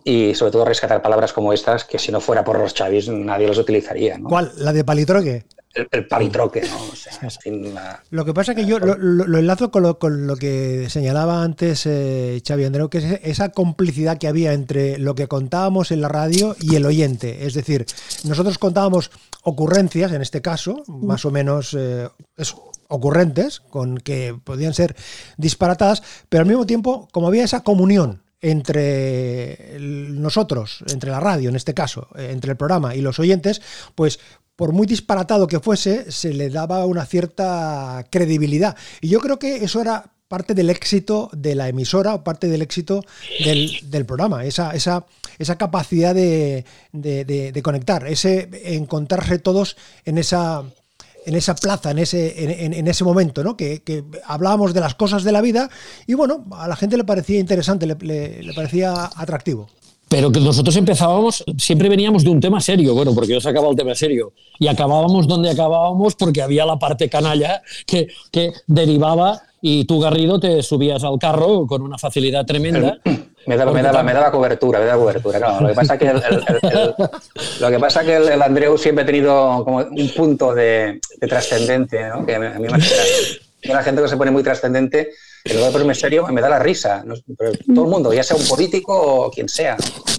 Speaker 3: Y sobre todo rescatar palabras como estas, que si no fuera por los chavis nadie los utilizaría. ¿no?
Speaker 2: ¿Cuál? ¿La de palitroque?
Speaker 3: El, el palitroque, ¿no? O sea, en fin, la-
Speaker 2: Lo que pasa es que yo lo, lo- lo enlazo con lo, con lo que señalaba antes eh, Xavi Andreu, que es esa complicidad que había entre lo que contábamos en la radio y el oyente. Es decir, nosotros contábamos ocurrencias, en este caso, más o menos eh, eso, ocurrentes, con que podían ser disparatadas, pero al mismo tiempo, como había esa comunión entre nosotros, entre la radio en este caso, eh, entre el programa y los oyentes, pues por muy disparatado que fuese, se le daba una cierta credibilidad. Y yo creo que eso era parte del éxito de la emisora o parte del éxito del, programa, esa, esa, esa capacidad de- de- de conectar, ese encontrarse todos en esa, en esa plaza, en ese, en, ese momento, ¿no? Que, que hablábamos de las cosas de la vida y bueno, a la gente le parecía interesante, le, le- le parecía atractivo.
Speaker 4: Pero que nosotros empezábamos, siempre veníamos de un tema serio, bueno, porque yo sacaba el tema serio, y acabábamos donde acabábamos porque había la parte canalla que, que derivaba y tú, Garrido, te subías al carro con una facilidad tremenda.
Speaker 3: Me, daba, me, daba, me daba cobertura, me daba cobertura. No, lo que pasa que el, el- el- el- lo que pasa que el, el Andreu siempre ha tenido como un punto de, de trascendente, ¿no? que a mí, me la gente que se pone muy trascendente, en lugar de ponerme serio, me da la risa. ¿no? Pero todo el mundo, ya sea un político o quien sea.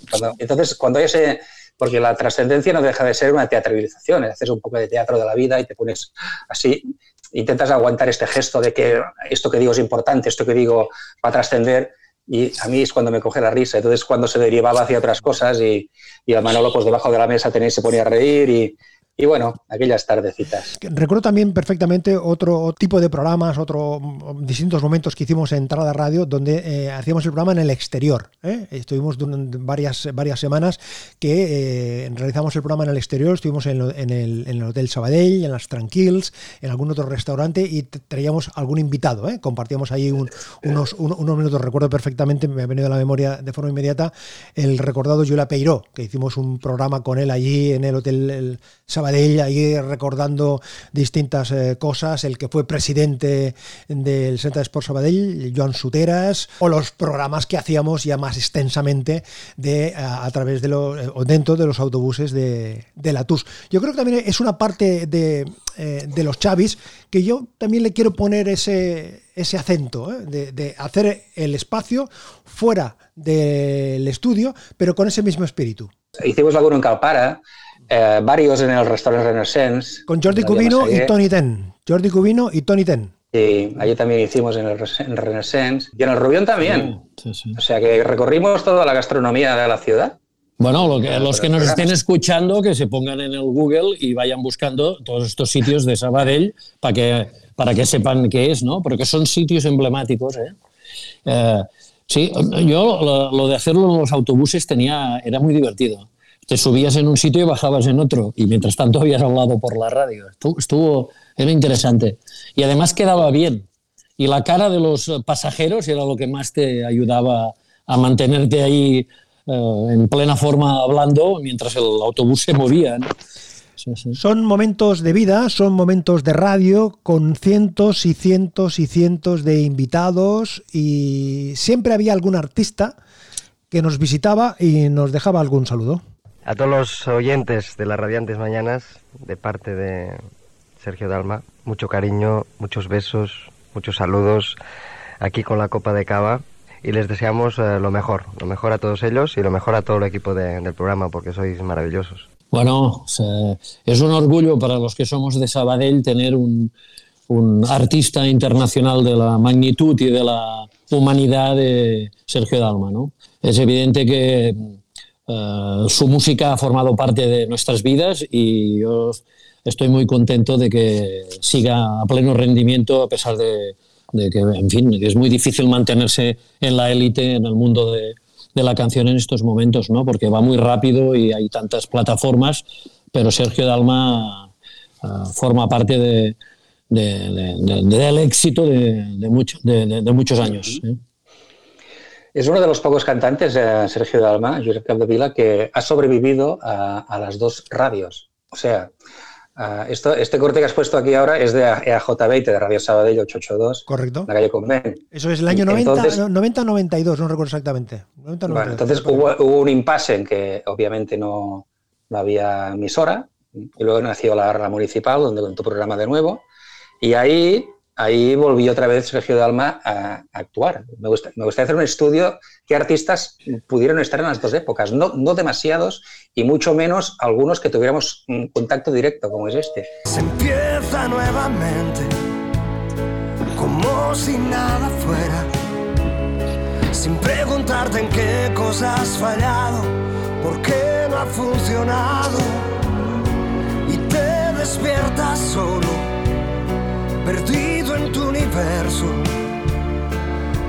Speaker 3: Cuando- entonces, cuando hay ese... Porque la trascendencia no deja de ser una teatralización, haces un poco de teatro de la vida y te pones así, intentas aguantar este gesto de que esto que digo es importante, esto que digo va a trascender y a mí es cuando me coge la risa. Entonces, cuando se derivaba hacia otras cosas y, y a Manolo, pues debajo de la mesa tenía, se ponía a reír y, y bueno, aquellas tardecitas.
Speaker 2: Recuerdo también perfectamente otro tipo de programas, otros distintos momentos que hicimos en Entrada Radio, donde eh, hacíamos el programa en el exterior. ¿eh? Estuvimos durante varias, varias semanas que eh, realizamos el programa en el exterior, estuvimos en, el, en el Hotel Sabadell, en las Tranquils, en algún otro restaurante y traíamos algún invitado. Compartíamos ahí un- unos, un- unos minutos, recuerdo perfectamente, me ha venido a la memoria de forma inmediata, el recordado Yula Peiró, que hicimos un programa con él allí en el Hotel el Sabadell, ahí recordando distintas eh, cosas, el que fue presidente del Centro de Sport Sabadell, Joan Suteras, o los programas que hacíamos ya más extensamente de, a, a través de los, eh, o dentro de los autobuses de, de la TUS. Yo creo que también es una parte de, eh, los Chavis que yo también le quiero poner ese, ese acento, ¿eh? de, de hacer el espacio fuera del estudio, pero con ese mismo espíritu.
Speaker 3: Hicimos alguno en Calpara, eh, varios en el restaurante Renaissance.
Speaker 2: Con Jordi Cubino y. Tony Ten. Jordi Cubino y Tony Ten.
Speaker 3: Sí, allí también hicimos en el Renaissance y en el Rubión también.
Speaker 4: Sí, sí.
Speaker 3: O sea que recorrimos toda la gastronomía de la ciudad.
Speaker 4: Bueno, lo que- los que nos estén escuchando, que se pongan en el Google y vayan buscando todos estos sitios de Sabadell para que, para que sepan qué es, ¿no? Porque son sitios emblemáticos, ¿eh? Eh, sí, yo lo, lo de hacerlo en los autobuses tenía, era muy divertido. Te subías en un sitio y bajabas en otro, y mientras tanto habías hablado por la radio. Estuvo, era interesante. Y además quedaba bien. Y la cara de los pasajeros era lo que más te ayudaba a mantenerte ahí eh, en plena forma hablando mientras el autobús se movía.
Speaker 2: Son momentos de vida, son momentos de radio con cientos y cientos y cientos de invitados y siempre había algún artista que nos visitaba y nos dejaba algún saludo.
Speaker 12: A todos los oyentes de las Radiantes Mañanas, de parte de Sergio Dalma, mucho cariño, muchos besos, muchos saludos aquí con la copa de cava y les deseamos eh, lo mejor, lo mejor a todos ellos y lo mejor a todo el equipo de- del programa porque sois maravillosos.
Speaker 4: Bueno, es un orgullo para los que somos de Sabadell tener un, un artista internacional de la magnitud y de la humanidad de Sergio Dalma. ¿no? Es evidente que eh, su música ha formado parte de nuestras vidas y yo estoy muy contento de que siga a pleno rendimiento a pesar de, que, en fin, es muy difícil mantenerse en la élite en el mundo de, la canción en estos momentos, ¿no? Porque va muy rápido y hay tantas plataformas, pero Sergio Dalma eh, forma parte de, de- de- de- del éxito de muchos años. ¿eh?
Speaker 3: Es uno de los pocos cantantes, eh, Sergio Dalma, Josep Capdevila, que ha sobrevivido a, a las dos radios. O sea, esto, este corte que has puesto aquí ahora es de EAJ20, de Radio Sabadell 882,
Speaker 2: Correcto.
Speaker 3: la calle Convent.
Speaker 2: Eso es el año 90,
Speaker 3: Entonces-
Speaker 2: no, 90-92, no recuerdo exactamente. 90,
Speaker 3: Bueno,
Speaker 2: 92.
Speaker 3: entonces hubo, hubo un impasse en que obviamente no, no había emisora y luego nació la, la municipal donde con tu programa de nuevo y ahí, ahí volvió otra vez Sergio Dalma a, a actuar. Me, gusta, gustaría hacer un estudio qué artistas pudieron estar en las dos épocas, no, no demasiados y mucho menos algunos que tuviéramos un contacto directo como es este.
Speaker 13: Se empieza nuevamente, como si nada fuera, sin preguntarte en qué cosas has fallado, por qué no ha funcionado, y te despiertas solo, perdido en tu universo,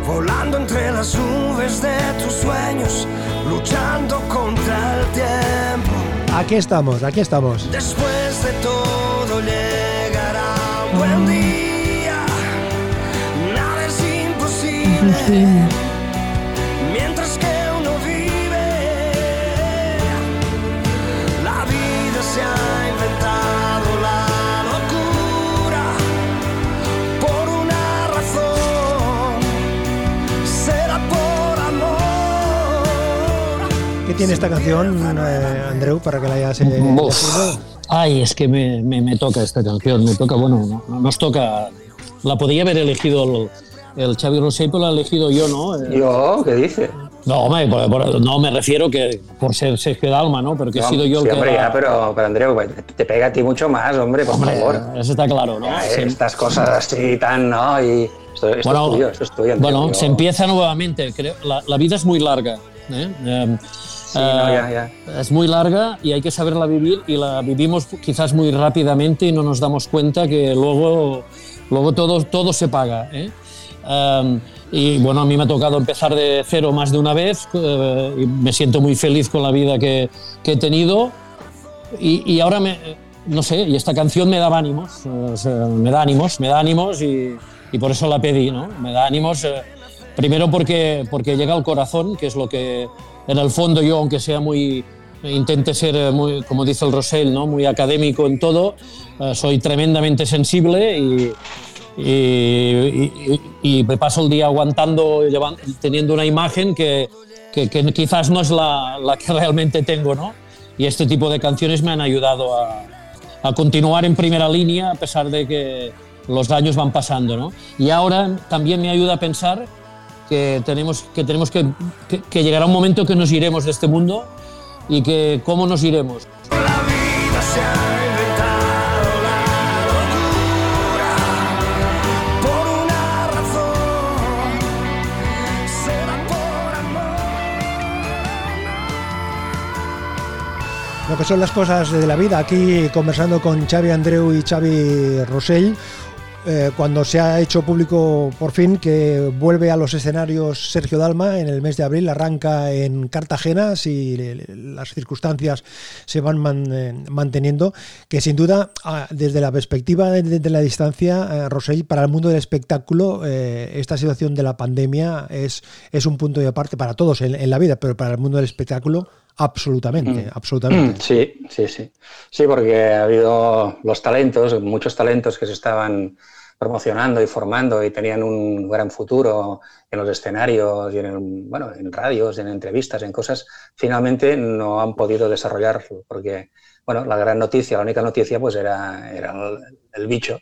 Speaker 13: volando entre las nubes de tus sueños, luchando contra el tiempo.
Speaker 2: Aquí estamos, aquí estamos.
Speaker 13: Después de todo llegará un buen día. Nada es imposible.
Speaker 2: ¿Qué tiene esta canción, eh, Andreu, para que la hayas eh?
Speaker 4: Ay, es que me, me- me toca esta canción, me toca, bueno, no- no, nos toca, la podía haber elegido el, el Xavi Rosell, pero la he elegido yo, ¿no? Eh,
Speaker 3: ¿Yo? ¿Qué dice?
Speaker 4: No, hombre, por- por- no me refiero que por ser Sergio Dalma, ¿no? Pero que he
Speaker 3: No,
Speaker 4: sido yo
Speaker 3: sí,
Speaker 4: el que...
Speaker 3: hombre, ya, pero, pero Andreu, te, te pega a ti mucho más, hombre, por
Speaker 4: Hombre,
Speaker 3: favor.
Speaker 4: Eso está claro, ¿no?
Speaker 3: Ya, Estas cosas así tan, ¿no? Y esto, esto
Speaker 4: Bueno,
Speaker 3: es tuyo, esto es tuyo. Andreu,
Speaker 4: Bueno,
Speaker 3: yo-
Speaker 4: se empieza nuevamente. Creo, la, la vida es muy larga. ¿eh? Eh,
Speaker 3: Sí, no, ya, ya.
Speaker 4: Es muy larga y hay que saberla vivir y la vivimos quizás muy rápidamente y no nos damos cuenta que luego, luego todo, todo se paga. ¿eh? Um, y bueno, a mí me ha tocado empezar de cero más de una vez eh, y me siento muy feliz con la vida que, que he tenido y, y ahora me, no sé, y esta canción me daba ánimos, eh, o sea, me da ánimos, me da ánimos y, y por eso la pedí, ¿no? Me da ánimos, eh, primero porque, porque llega al corazón, que es lo que en el fondo yo, aunque sea muy, intente ser eh, muy, como dice el Rosell, ¿no? Muy académico en todo, eh, soy tremendamente sensible y, y, y- y me paso el día aguantando, llevan- teniendo una imagen que, que- que quizás no es la, la que realmente tengo, ¿no? Y este tipo de canciones me han ayudado a, a continuar en primera línea a pesar de que los años van pasando, ¿no? Y ahora también me ayuda a pensar que tenemos que, tenemos que, que, llegará un momento que nos iremos de este mundo y que cómo nos iremos.
Speaker 2: Lo que son las cosas de la vida. Aquí conversando con Xavi Andreu y Xavi Rosell. Eh, cuando se ha hecho público por fin que vuelve a los escenarios Sergio Dalma en el mes de abril, arranca en Cartagena si las circunstancias se van eh, manteniendo, que sin duda ah, desde la perspectiva de, la distancia, eh, Rosell, para el mundo del espectáculo, eh, esta situación de la pandemia es, es un punto de aparte para todos en la vida, pero para el mundo del espectáculo absolutamente, absolutamente.
Speaker 3: Sí, sí, sí. Sí, porque ha habido los talentos, muchos talentos que se estaban promocionando y formando y tenían un gran futuro en los escenarios y en, el- bueno, en radios, en entrevistas, en cosas, finalmente no han podido desarrollar porque, bueno, la gran noticia, la única noticia pues era, era el, el bicho.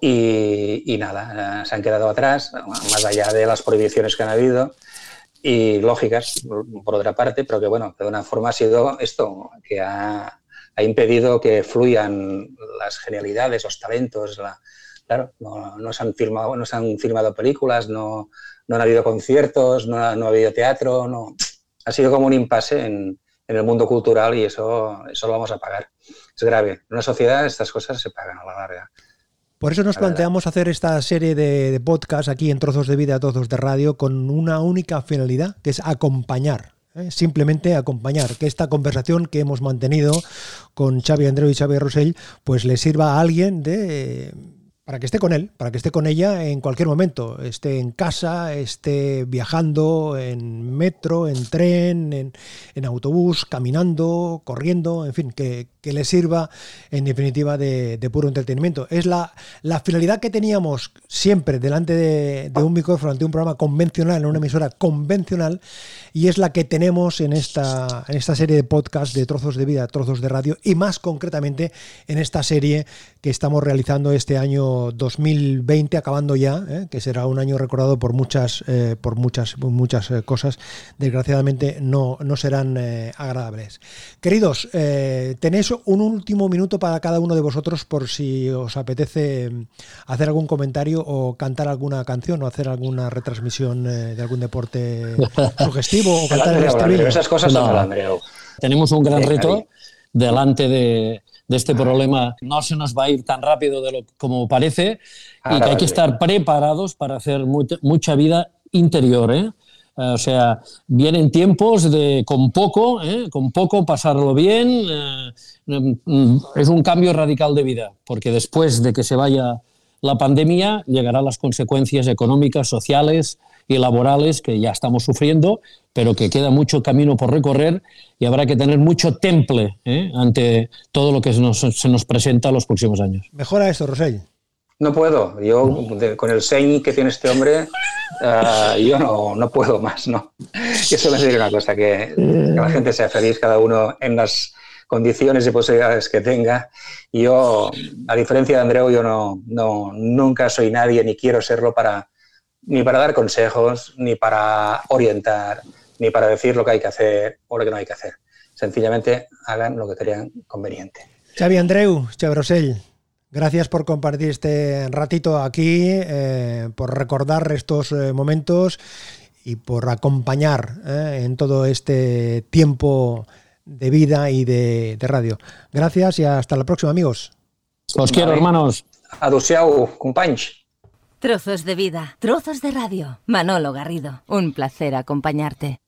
Speaker 3: Y, y nada, se han quedado atrás, más allá de las prohibiciones que han habido y lógicas, por otra parte, pero que bueno, de una forma ha sido esto, que ha, ha impedido que fluyan las genialidades, los talentos, la- claro, no, no se han filmado, no se han filmado películas, no, no han habido conciertos, no ha, no ha habido teatro, no, ha sido como un impasse en, en el mundo cultural y eso, eso lo vamos a pagar. Es grave. En una sociedad estas cosas se pagan a la larga.
Speaker 2: Por eso nos
Speaker 3: La verdad.
Speaker 2: planteamos hacer esta serie de, de podcast aquí en Trozos de Vida, Trozos de Radio, con una única finalidad, que es acompañar. ¿eh? Simplemente acompañar, que esta conversación que hemos mantenido con Xavi Andreu y Xavi Rosell, pues le sirva a alguien de para que esté con él, para que esté con ella en cualquier momento, esté en casa, esté viajando en metro, en tren, en, en autobús, caminando, corriendo, en fin, que, que le sirva en definitiva de, puro entretenimiento. Es la, la finalidad que teníamos siempre delante de, un micrófono, ante un programa convencional, en una emisora convencional, y es la que tenemos en esta, en esta serie de podcast de trozos de vida, trozos de radio, y más concretamente en esta serie que estamos realizando este año 2020, acabando ya, ¿eh? que será un año recordado por muchas, eh, por muchas, muchas eh, cosas, desgraciadamente no, no serán agradables. Queridos, eh, un último minuto para cada uno de vosotros por si os apetece mm, hacer algún comentario o cantar alguna canción o hacer alguna retransmisión eh, de algún deporte sugestivo o cantar el estribillo.
Speaker 3: Esas cosas
Speaker 4: No. Tenemos un gran
Speaker 3: Sí,
Speaker 4: reto delante de, de este problema. No se nos va a ir tan rápido de lo como parece y que hay que estar preparados para hacer mucha, mucha vida interior. ¿eh? Eh, O sea, vienen tiempos de con poco, ¿eh? con poco pasarlo bien. eh, mm, es un cambio radical de vida, porque después de que se vaya la pandemia llegarán las consecuencias económicas, sociales y laborales que ya estamos sufriendo, pero que queda mucho camino por recorrer y habrá que tener mucho temple ¿eh? ante todo lo que se nos, se nos presenta los próximos años.
Speaker 2: Mejora esto, Rosell.
Speaker 3: No puedo. Yo, de- con el señ que tiene este hombre, ah, yo no, no puedo más, ¿no? Yo solo decir una cosa, que, que la gente sea feliz, cada uno en las condiciones y posibilidades que tenga. Y yo, a diferencia de Andreu, yo no, no, nunca soy nadie, ni quiero serlo para, ni para dar consejos, ni para orientar, ni para decir lo que hay que hacer o lo que no hay que hacer. Sencillamente hagan lo que crean conveniente.
Speaker 2: Xavi Andreu, Xavi Rosell, gracias por compartir este ratito aquí, eh, por recordar estos eh, momentos y por acompañar eh, en todo este tiempo de vida y de, de radio. Gracias y hasta la próxima, amigos.
Speaker 4: Os quiero, hermanos.
Speaker 3: Adeu-siau, companys.
Speaker 14: Trozos de vida, trozos de radio. Manolo Garrido, un placer acompañarte.